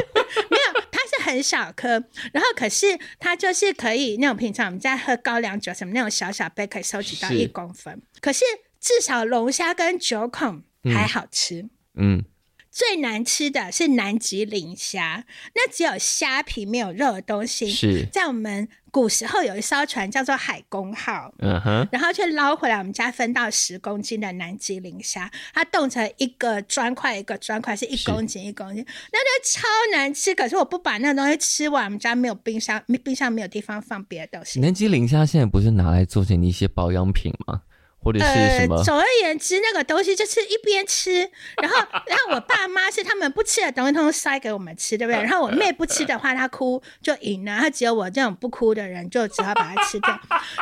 S2: 很小颗，然后可是它就是可以那种平常我们在喝高粱酒什么那种小小杯可以收集到一公分。是可是至少龙虾跟九孔还好吃。嗯，最难吃的是南极磷虾，那只有虾皮没有肉的东西。是在我们古时候有一艘船叫做海公号，嗯哼，然后却捞回来我们家分到十公斤的南极磷虾，它冻成一个砖块一个砖块，是一公斤一公斤，那就超难吃。可是我不把那东西吃完，我们家没有冰箱，冰箱没有地方放别的东西。
S1: 南极磷虾现在不是拿来做成一些保养品吗？或者是什么？
S2: 呃，总而言之，那个东西就是一边吃，然后，然后我爸妈是他们不吃的东西，他们塞给我们吃，对不对？然后我妹不吃的话，她哭就赢了，她只有我这种不哭的人，就只好把它吃掉。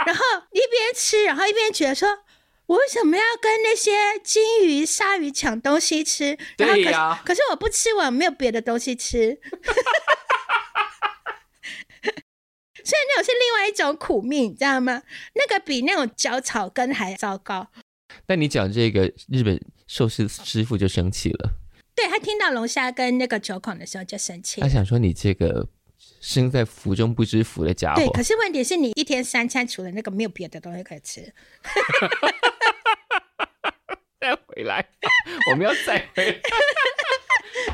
S2: 然后一边吃，然后一边觉得说，我为什么要跟那些金鱼、鲨鱼抢东西吃？然后可是，啊、可是我不吃，我没有别的东西吃。所以那种是另外一种苦命，你知道吗？那个比那种嚼草根还糟糕。
S1: 但你讲这个日本寿司师傅就生气了，
S2: 对，他听到龙虾跟那个九孔的时候就生气。
S1: 他想说你这个身在福中不知福的家伙。
S2: 对，可是问题是你一天三餐除了那个没有别的东西可以吃。
S1: 再回来，我们要再回来。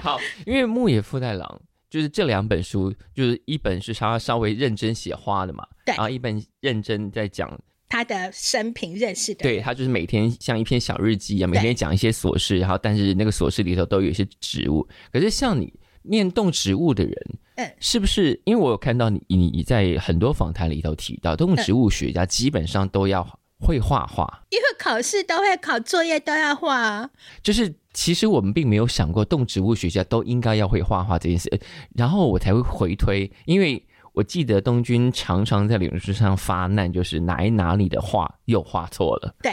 S1: 好，因为牧野富太郎。就是这两本书，就是一本是他稍微认真写花的嘛，
S2: 对，
S1: 然后一本认真在讲
S2: 他的生平认识的，
S1: 对，他就是每天像一篇小日记一样，每天讲一些琐事，然后但是那个琐事里头都有一些植物。可是像你念动植物的人，嗯，是不是？因为我有看到你，你在很多访谈里头提到，动植物学家基本上都要会画画，
S2: 因为考试都会考，作业都要画，
S1: 就是。其实我们并没有想过动植物学家都应该要会画画这件事，然后我才会回推，因为我记得东君常常在脸书上发难，就是哪一哪里的画又画错了。
S2: 对，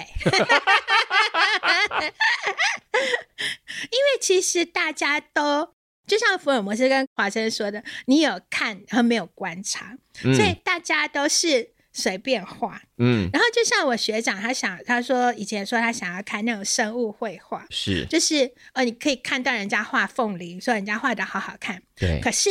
S2: 因为其实大家都就像福尔摩斯跟华生说的，你有看和没有观察，所以大家都是。随便画，嗯，然后就像我学长，他想他说以前说他想要看那种生物绘画，
S1: 是，
S2: 就是呃，你可以看到人家画凤梨，说人家画的好好看，
S1: 对。
S2: 可是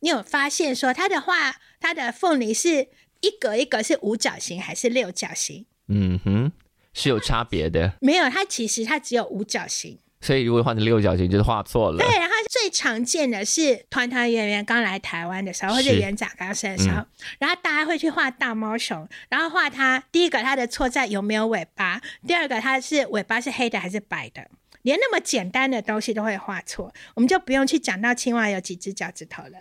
S2: 你有发现说他的画，他的凤梨是一格一格是五角形还是六角形？
S1: 嗯哼，是有差别的。
S2: 没有，它其实它只有五角形。
S1: 所以如果换成六角形，就是画错了。
S2: 对，然后最常见的是团团圆圆刚来台湾的时候，或者园长刚生的时候，嗯、然后大家会去画大猫熊，然后画它。第一个它的错在有没有尾巴，第二个它是尾巴是黑的还是白的，连那么简单的东西都会画错，我们就不用去讲到青蛙有几只脚趾头了。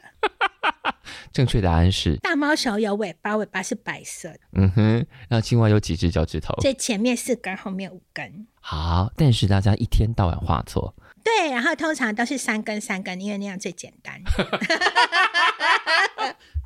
S1: 正确答案是
S2: 大猫熊有尾巴，尾巴是白色的。
S1: 嗯哼，那青蛙有几只脚趾头？
S2: 最前面四根，后面五根。
S1: 好，但是大家一天到晚画错。
S2: 对，然后通常都是三根三根，因为那样最简单。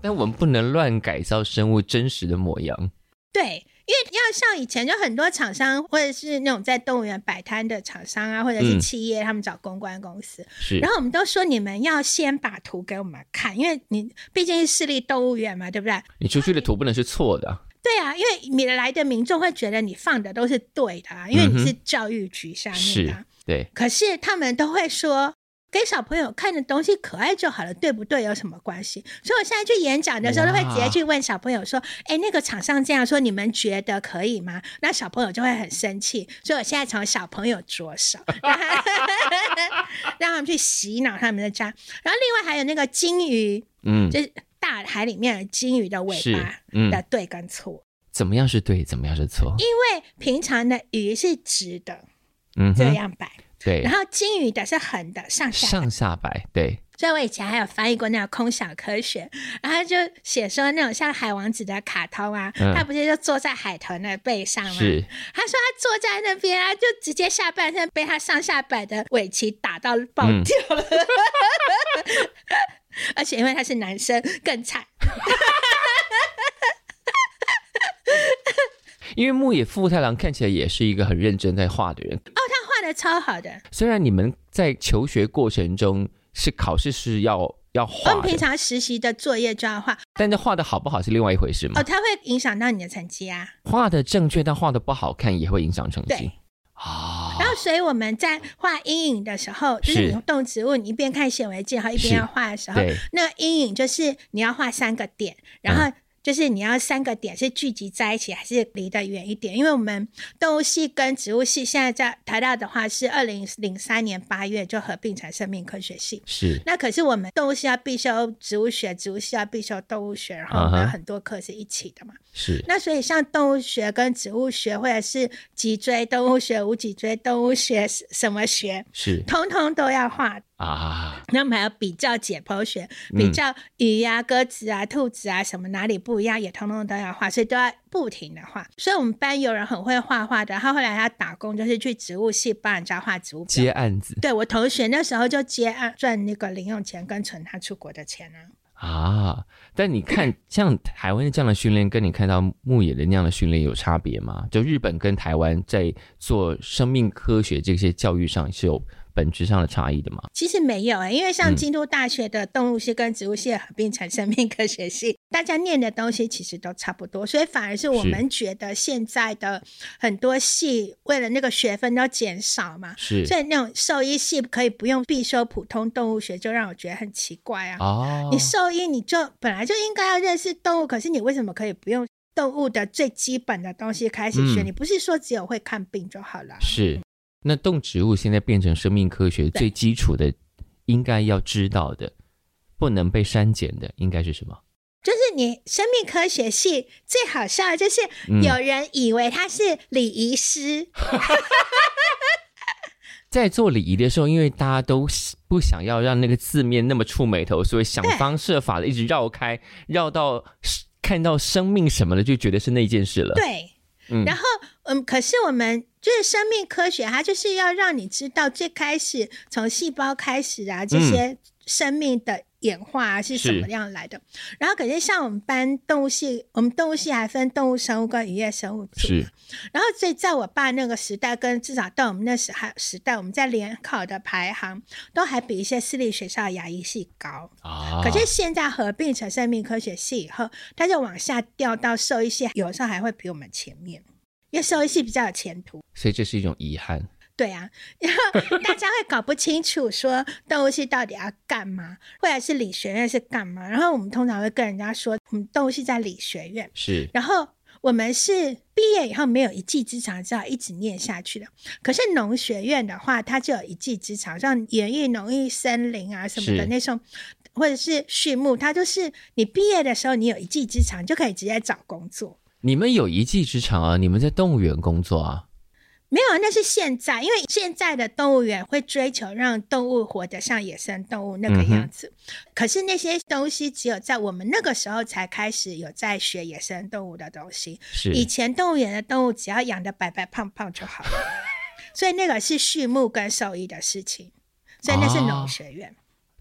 S1: 但我们不能乱改造生物真实的模样。
S2: 对。因为要像以前，就很多厂商或者是那种在动物园摆摊的厂商啊，或者是企业，他们找公关公司，
S1: 是。
S2: 然后我们都说，你们要先把图给我们看，因为你毕竟是市立动物园嘛，对不对？
S1: 你出去的图不能是错的。
S2: 对啊，因为你来的民众会觉得你放的都是对的啊，因为你是教育局下面的。
S1: 对。
S2: 可是他们都会说。给小朋友看的东西可爱就好了，对不对？有什么关系？所以我现在去演讲的时候，都会直接去问小朋友说：“哎，那个厂商这样说，你们觉得可以吗？”那小朋友就会很生气。所以我现在从小朋友着手，让他们去洗脑他们的家。然后另外还有那个金鱼，嗯，就是大海里面的金鱼的尾巴的对跟错，嗯，
S1: 怎么样是对，怎么样是错？
S2: 因为平常的鱼是直的，嗯，这样摆。
S1: 对，
S2: 然后金鱼的是横的，上下
S1: 上下摆，对。
S2: 所以我以前还有翻译过那个空小科学，然后就写说那种像海王子的卡通啊，嗯、他不是就坐在海豚的背上吗？
S1: 是。
S2: 他说他坐在那边啊，就直接下半身被他上下摆的尾鳍打到爆掉了，嗯、而且因为他是男生更惨。
S1: 因为牧野富太郎看起来也是一个很认真在画的人
S2: 的超好的。虽
S1: 然你们在求学过程中是考试是要要画，
S2: 我们平常实习的作业就要画，
S1: 但是画的好不好是另外一回事嘛？
S2: 哦，它会影响到你的成绩啊。
S1: 画的正确，但画的不好看也会影响成绩。
S2: 对啊，然后所以我们在画阴影的时候，就是你用动植物，你一边看显微镜，然后一边要画的时候，那个阴影就是你要画三个点，然后。就是你要三个点是聚集在一起，还是离得远一点？因为我们动物系跟植物系现在在台大的话是二零零三年八月就合并成生命科学系。
S1: 是。
S2: 那可是我们动物系要必修植物学，植物系要必修动物学，然后我们很多课是一起的嘛。
S1: 是。
S2: 那所以像动物学跟植物学，或者是脊椎动物学、无脊椎动物学什么学，
S1: 是，
S2: 通通都要画。
S1: 啊，
S2: 那我们还要比较解剖学，比较鱼呀、鸽子啊、兔子啊什么哪里不一样，也通通都要画，所以都要不停的画。所以我们班有人很会画画的，他后来他打工就是去植物系帮人家画植物，
S1: 接案子。
S2: 对，我同学那时候就接案赚那个零用钱跟存他出国的钱呢。
S1: 啊，但你看像台湾的这样的训练，跟你看到牧野的那样的训练有差别吗？就日本跟台湾在做生命科学这些教育上是有。本质上的差异的吗？
S2: 其实没有诶、欸，因为像京都大学的动物系跟植物系合并成生命科学系，嗯、大家念的东西其实都差不多，所以反而是我们觉得现在的很多系为了那个学分都减少嘛，
S1: 是，
S2: 所以那种兽医系可以不用必修普通动物学，就让我觉得很奇怪啊。
S1: 哦，
S2: 你兽医你就本来就应该要认识动物，可是你为什么可以不用动物的最基本的东西开始学？嗯、你不是说只有会看病就好了？
S1: 是。那动植物现在变成生命科学最基础的，应该要知道的，不能被删减的，应该是什么？
S2: 就是你生命科学系最好笑的就是有人以为他是礼仪师，嗯、
S1: 在做礼仪的时候，因为大家都不想要让那个字面那么触眉头，所以想方设法的一直绕开，绕到看到生命什么的，就觉得是那件事了。
S2: 对，嗯，然后嗯，可是我们。就是生命科学，它就是要让你知道最开始从细胞开始啊，这些生命的演化啊是什么样来的。然后，可是像我们班动物系，我们动物系还分动物生物跟渔业生物组。
S1: 是。
S2: 然后，所以在我爸那个时代，跟至少到我们那时还时代，我们在联考的排行都还比一些私立学校的牙医系高啊。可是现在合并成生命科学系以后，它就往下掉到兽医系，有时候还会比我们前面。因为兽医系比较有前途，
S1: 所以这是一种遗憾。
S2: 对啊，然后大家会搞不清楚说动物系到底要干嘛，或者是理学院是干嘛。然后我们通常会跟人家说，我们动物系在理学院，
S1: 是。
S2: 然后我们是毕业以后没有一技之长，只好一直念下去的。可是农学院的话，它就有一技之长，像园艺、农艺、森林啊什么的那种，是或者是畜牧，它就是你毕业的时候，你有一技之长，就可以直接找工作。
S1: 你们有一技之长啊！你们在动物园工作啊？
S2: 没有，那是现在，因为现在的动物园会追求让动物活得像野生动物那个样子。嗯、可是那些东西只有在我们那个时候才开始有在学野生动物的东西。
S1: 是
S2: 以前动物园的动物只要养得白白胖胖就好了，所以那个是畜牧跟兽医的事情。所以那是农学院。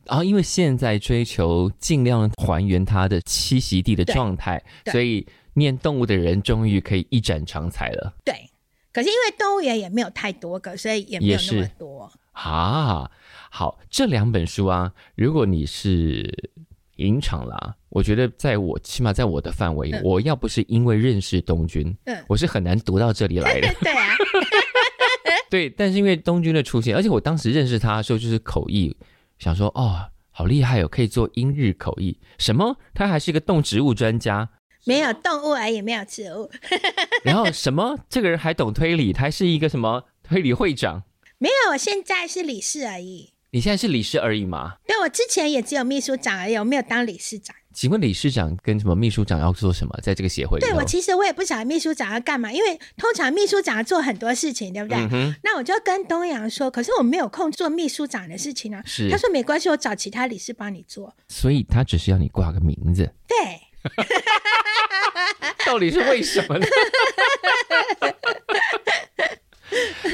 S1: 然后、因为现在追求尽量还原它的栖息地的状态，所以。念动物的人终于可以一展长才了。
S2: 对，可是因为动物园也没有太多个，所以也没有那么多。
S1: 啊，好，这两本书啊，如果你是影厂啦，我觉得在我起码在我的范围，嗯、我要不是因为认识东君，嗯，我是很难读到这里来的。
S2: 对啊，
S1: 对，但是因为东君的出现，而且我当时认识他的时候就是口译，想说哦，好厉害哦，可以做英日口译，什么？他还是一个动植物专家。
S2: 没有动物而已，没有植物。
S1: 然后什么？这个人还懂推理，他是一个什么推理会长？
S2: 没有，我现在是理事而已。
S1: 你现在是理事而已吗？
S2: 对，我之前也只有秘书长而已，我没有当理事长。
S1: 请问理事长跟什么秘书长要做什么？在这个协会？
S2: 对，我其实我也不晓得秘书长要干嘛，因为通常秘书长要做很多事情，对不对？嗯、那我就跟东阳说，可是我没有空做秘书长的事情啊。
S1: 是。
S2: 他说没关系，我找其他理事帮你做。
S1: 所以他只是要你挂个名字。
S2: 对。
S1: 到底是为什么呢？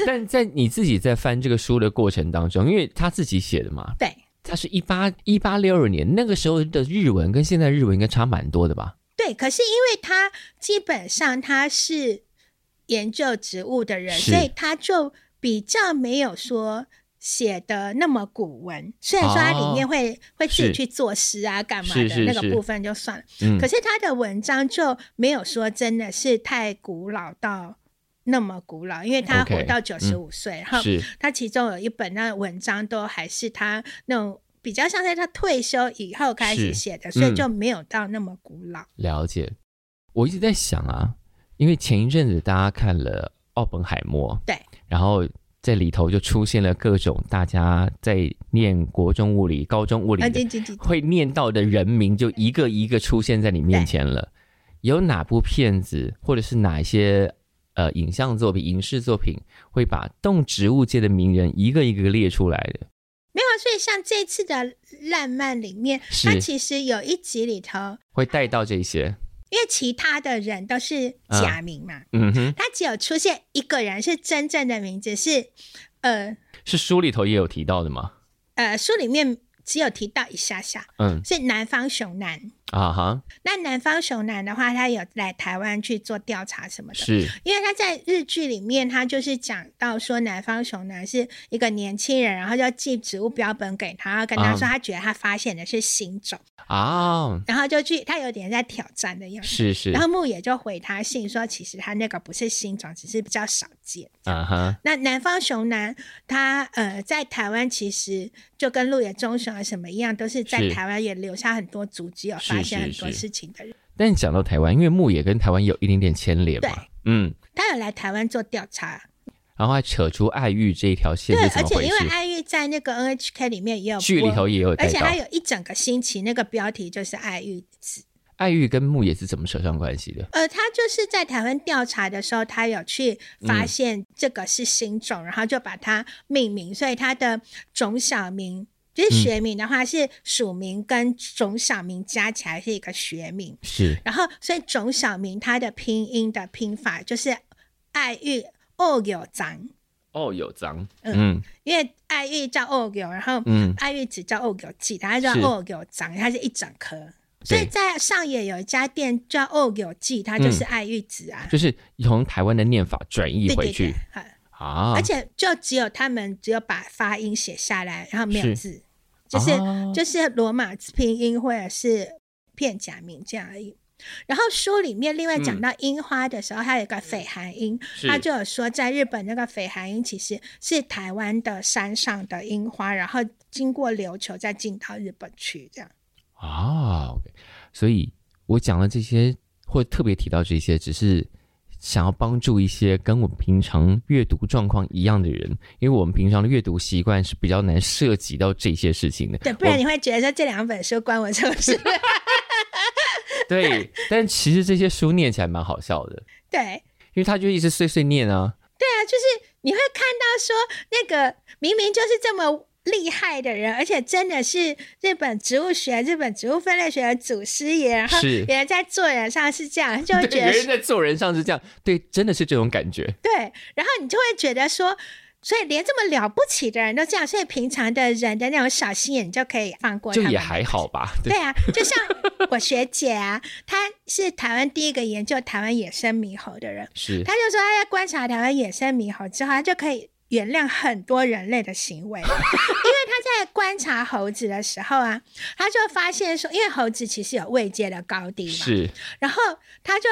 S1: 但在你自己在翻这个书的过程当中，因为他自己写的嘛，
S2: 对，
S1: 他是一八一八六二年那个时候的日文，跟现在日文应该差蛮多的吧？
S2: 对，可是因为他基本上他是研究植物的人，所以他就比较没有说。写的那么古文，虽然说他里面会、哦、会自己去作诗啊，干嘛的那个部分就算了，嗯、可是他的文章就没有说真的是太古老到那么古老，因为他活到九十五岁，然后他其中有一本那文章都还是他那种。比较像在他退休以后开始写的，嗯、所以就没有到那么古老。
S1: 了解。我一直在想啊，因为前一阵子大家看了《奥本海默》，
S2: 对，
S1: 然后在里头就出现了各种大家在念国中物理、高中物理会念到的人名，就一个一个出现在你面前了。有哪部片子，或者是哪一些呃影像作品、影视作品，会把动植物界的名人一个一个列出来的？
S2: 没有，所以像这次的烂漫里面，它其实有一集里头
S1: 会带到这些，
S2: 因为其他的人都是假名嘛，
S1: 嗯哼，
S2: 他只有出现一个人是真正的名字，是呃，
S1: 是书里头也有提到的吗？
S2: 呃，书里面只有提到一下下，
S1: 嗯，
S2: 是南方熊男。
S1: 啊哈，
S2: 那南方熊男的话，他有来台湾去做调查什么的，
S1: 是。
S2: 因为他在日剧里面，他就是讲到说南方熊男是一个年轻人，然后就寄植物标本给他，跟他说他觉得他发现的是新种。
S1: 啊，
S2: 然后就去他有点在挑战的样子，
S1: 是是，
S2: 然后牧野就回他信说，其实他那个不是新种，只是比较少见。
S1: 啊哈，
S2: 那南方熊男他呃在台湾其实就跟鹿野忠雄啊什么一样，都是在台湾也留下很多足迹，有发现很多事情的人。
S1: 但讲到台湾，因为牧野跟台湾有一点点牵连嘛，嗯，
S2: 他有来台湾做调查，
S1: 然后还扯出爱玉这一条线。
S2: 对，而且因为爱玉在那个 NHK 里面也有
S1: 剧里头也有，
S2: 而且他有一整个星期那个标题就是爱玉子。
S1: 爱玉跟牧野是怎么扯上关系的？
S2: 呃，他就是在台湾调查的时候，他有去发现这个是新种，嗯、然后就把它命名，所以它的种小名。就是学名的话，是属名跟种小名加起来是一个学名。
S1: 是，
S2: 然后所以种小名它的拼音的拼法就是爱玉哦有脏
S1: 哦有脏，
S2: 嗯，因为爱玉叫哦有，然后嗯爱玉子叫哦有记，它叫哦有脏，它是一整颗。所以在上野有一家店叫哦有记，它就是爱玉子啊，
S1: 就是从台湾的念法转译回去。
S2: 啊，而且就只有他们只有把发音写下来，然后没有字。就是、哦、就是罗马字拼音或者是片假名这样而已。然后书里面另外讲到樱花的时候，它、嗯、有一个绯寒樱，他就有说在日本那个绯寒樱其实是台湾的山上的樱花，然后经过琉球再进到日本去这样。
S1: 啊，OK，所以我讲了这些，或特别提到这些，只是。想要帮助一些跟我们平常阅读状况一样的人，因为我们平常的阅读习惯是比较难涉及到这些事情的。
S2: 对，不然你会觉得说这两本书关我什么事？
S1: 对，但其实这些书念起来蛮好笑的。
S2: 对，
S1: 因为他就一直碎碎念啊。
S2: 对啊，就是你会看到说那个明明就是这么。厉害的人，而且真的是日本植物学、日本植物分类学的祖师爷。然后原来在做人上是这样，就会觉得
S1: 人在做人上是这样，对，真的是这种感觉。
S2: 对，然后你就会觉得说，所以连这么了不起的人都这样，所以平常的人的那种小心眼，就可以放过他。
S1: 就也还好吧。
S2: 对，对啊，就像我学姐啊，她是台湾第一个研究台湾野生猕猴的人，
S1: 是，
S2: 她就说她在观察台湾野生猕猴之后，她就可以。原谅很多人类的行为，因为他在观察猴子的时候啊，他就发现说，因为猴子其实有位阶的高低嘛，
S1: 是，
S2: 然后他就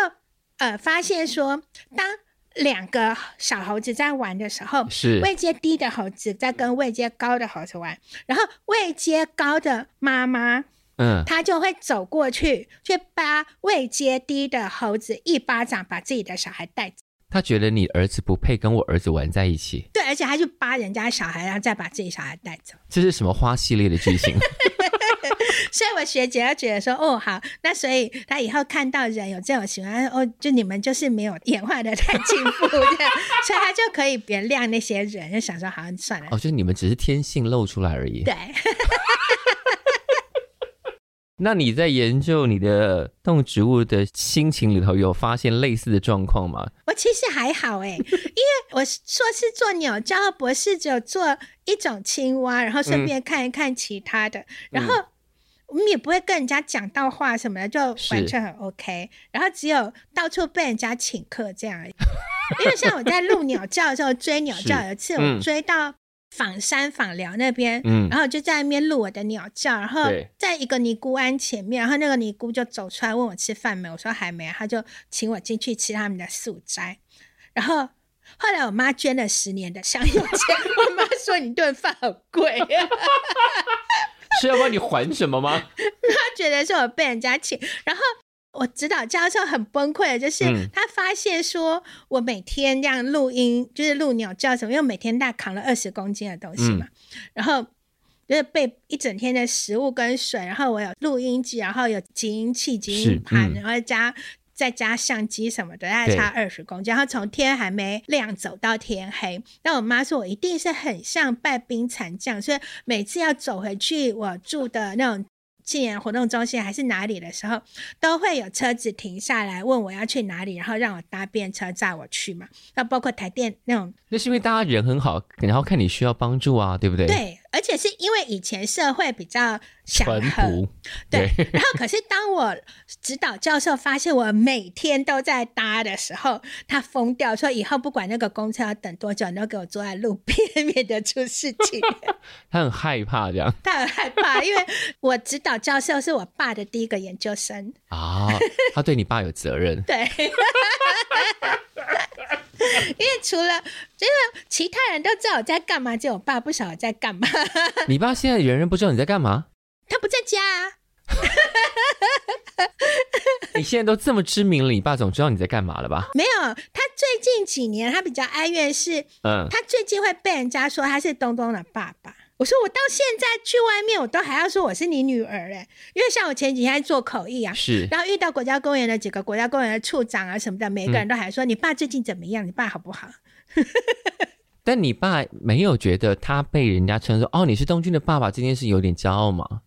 S2: 呃发现说，当两个小猴子在玩的时候，
S1: 是。
S2: 位阶低的猴子在跟位阶高的猴子玩，然后位阶高的妈妈，
S1: 嗯，
S2: 他就会走过去，去扒位阶低的猴子一巴掌，把自己的小孩带走。
S1: 他觉得你儿子不配跟我儿子玩在一起，
S2: 对，而且他就扒人家小孩，然后再把自己小孩带走。
S1: 这是什么花系列的剧情？
S2: 所以我学姐就觉得说，哦，好，那所以他以后看到人有这种情况，哦，就你们就是没有演化的太进步这样，所以他就可以原谅那些人，就想说，好像算了，
S1: 哦，就你们只是天性露出来而已。
S2: 对。
S1: 那你在研究你的动植物的心情里头，有发现类似的状况吗？
S2: 我其实还好哎，因为我硕士做鸟叫，博士只有做一种青蛙，然后顺便看一看其他的，嗯、然后我们也不会跟人家讲到话什么的，就完全很 OK。然后只有到处被人家请客这样而已。因为像我在录鸟叫的时候追鸟叫，有一次我追到。枋山仿寮那边，嗯，然后就在那边录我的鸟叫，然后在一个尼姑庵前面，然后那个尼姑就走出来问我吃饭没，我说还没，他就请我进去吃他们的素斋，然后后来我妈捐了十年的香油钱，我妈说你顿饭好贵。啊，
S1: 是要帮你还什么吗？
S2: 她觉得是我被人家请，然后我指导教授很崩溃的，就是他发现说我每天这样录音，就是录鸟叫什么，因为每天大概扛了二十公斤的东西嘛，嗯、然后就是备一整天的食物跟水，然后我有录音机，然后有集音器、集音盘，嗯、然后加。再加相机什么的，大概差二十公斤。然后从天还没亮走到天黑。那我妈说我一定是很像败兵残将，所以每次要走回去我住的那种青年活动中心还是哪里的时候，都会有车子停下来问我要去哪里，然后让我搭便车载我去嘛。那包括台电那种，
S1: 那是因为大家人很好，然后看你需要帮助啊，对不对？
S2: 对。而且是因为以前社会比较祥和，对。然后，可是当我指导教授发现我每天都在搭的时候，他疯掉，说以后不管那个公车要等多久，你都给我坐在路边，免得出事情。
S1: 他很害怕这样，
S2: 他很害怕，因为我指导教授是我爸的第一个研究生
S1: 啊，他对你爸有责任。
S2: 对。因为除了，因为其他人都知道我在干嘛，就我爸不晓得我在干嘛。
S1: 你爸现在人人不知道你在干嘛？
S2: 他不在家啊。
S1: 你现在都这么知名了，你爸总知道你在干嘛了吧？
S2: 没有，他最近几年他比较哀怨是，嗯，他最近会被人家说他是东东的爸爸。我说我到现在去外面，我都还要说我是你女儿哎，因为像我前几天做口译啊，
S1: 是，
S2: 然后遇到国家公园的几个国家公园的处长啊什么的，每个人都还说、嗯、你爸最近怎么样？你爸好不好？
S1: 但你爸没有觉得他被人家称说哦，你是东君的爸爸这件事有点骄傲吗？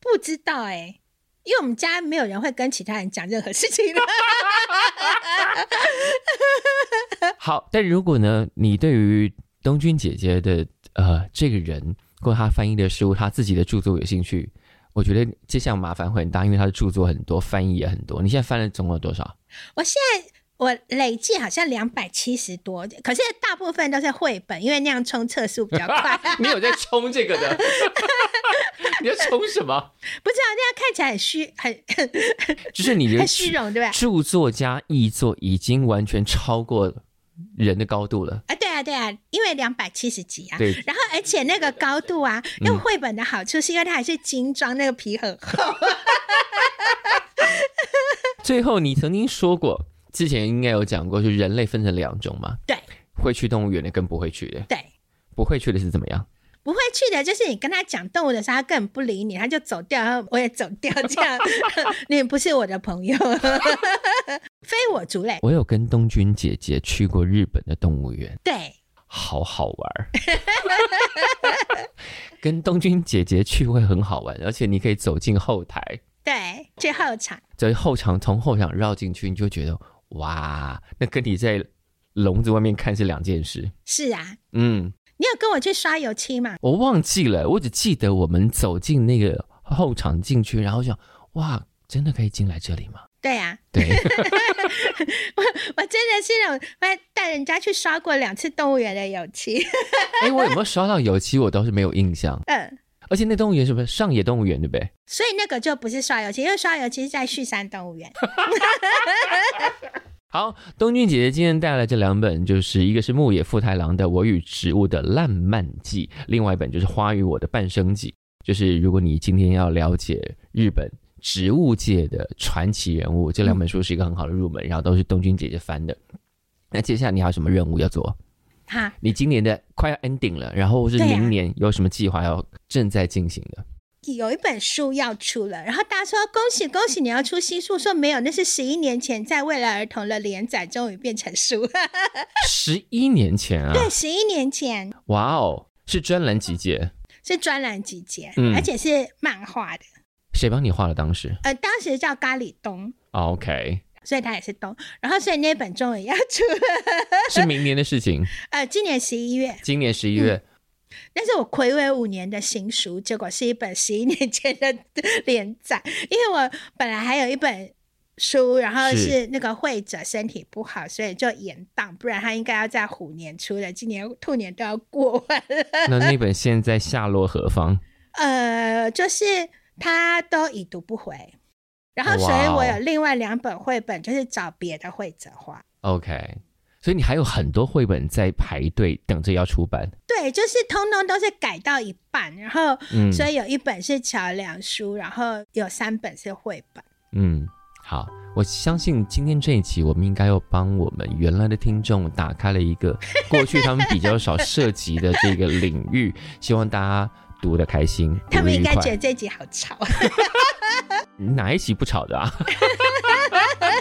S2: 不知道哎，因为我们家没有人会跟其他人讲任何事情的。
S1: 好，但如果呢，你对于东君姐姐的。呃，这个人或他翻译的书，他自己的著作有兴趣，我觉得这项麻烦会很大，因为他的著作很多，翻译也很多。你现在翻了总共有多少？
S2: 我现在我累计好像两百七十多，可是大部分都是绘本，因为那样冲册数比较快。
S1: 你有在冲这个的？你在冲什么？
S2: 不知道，那样看起来很虚，很
S1: 就是你的
S2: 很虚荣，对吧？
S1: 著作加译作已经完全超过了。人的高度了啊！
S2: 对啊，对啊，因为两百七十几啊。
S1: 对。
S2: 然后，而且那个高度啊，用绘本的好处是因为它还是精装，那个皮很厚。
S1: 最后，你曾经说过，之前应该有讲过，就是人类分成两种嘛。
S2: 对。
S1: 会去动物园的跟不会去的。
S2: 对。
S1: 不会去的是怎么样？
S2: 不会去的，就是你跟他讲动物的时候，他根本不理你，他就走掉，然后我也走掉，这样 你不是我的朋友，非我族类。
S1: 我有跟东君姐姐去过日本的动物园，
S2: 对，
S1: 好好玩。跟东君姐姐去会很好玩，而且你可以走进后台，
S2: 对，去后场，
S1: 在后场从后场绕进去，你就觉得哇，那跟你在笼子外面看是两件事。
S2: 是啊，
S1: 嗯。
S2: 你有跟我去刷油漆吗？
S1: 我忘记了，我只记得我们走进那个后场进去，然后想，哇，真的可以进来这里吗？
S2: 对呀、啊，
S1: 对，
S2: 我 我真的是那种，我带人家去刷过两次动物园的油漆。
S1: 哎，我有没有刷到油漆？我倒是没有印象。嗯，而且那动物园是不是上野动物园，对不对？
S2: 所以那个就不是刷油漆，因为刷油漆是在旭山动物园。
S1: 好，东君姐姐今天带来这两本，就是一个是牧野富太郎的《我与植物的浪漫记》，另外一本就是《花与我的半生记》。就是如果你今天要了解日本植物界的传奇人物，这两本书是一个很好的入门，然后都是东君姐姐翻的。那接下来你还有什么任务要做？
S2: 哈，
S1: 你今年的快要 ending 了，然后是明年有什么计划要正在进行的？
S2: 有一本书要出了，然后大家说恭喜恭喜，你要出新书？说没有，那是十一年前在未来儿童的连载，终于变成书。
S1: 十一年前啊？
S2: 对，十一年前。
S1: 哇哦，是专栏集结？
S2: 是专栏集结，嗯，而且是漫画的。
S1: 谁帮你画的？当时？
S2: 呃，当时叫咖喱东。
S1: OK，
S2: 所以他也是东。然后，所以那本终于要出了。
S1: 是明年的事情。
S2: 呃，今年十一月。
S1: 今年十一月。嗯
S2: 但是我暌违五年的新书，结果是一本十一年前的连载。因为我本来还有一本书，然后是那个绘者身体不好，所以就延档，不然他应该要在虎年出的。今年兔年都要过完了。
S1: 那那 本现在下落何方？
S2: 呃，就是他都已读不回，然后所以我有另外两本绘本，就是找别的绘者画。
S1: OK。所以你还有很多绘本在排队等着要出版。
S2: 对，就是通通都是改到一半，然后，所以有一本是桥梁书，然后有三本是绘本。
S1: 嗯，好，我相信今天这一集我们应该要帮我们原来的听众打开了一个过去他们比较少涉及的这个领域，希望大家读的开心。
S2: 他们应该觉得这集好吵。
S1: 哪一集不吵的啊？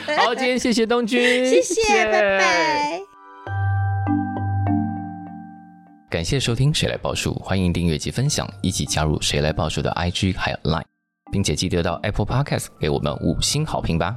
S1: 好，今天谢谢东君，
S2: 谢谢，拜拜。
S1: 感谢收听《谁来报数》，欢迎订阅及分享，一起加入《谁来报数》的 IG 还有 Line，并且记得到 Apple Podcast 给我们五星好评吧。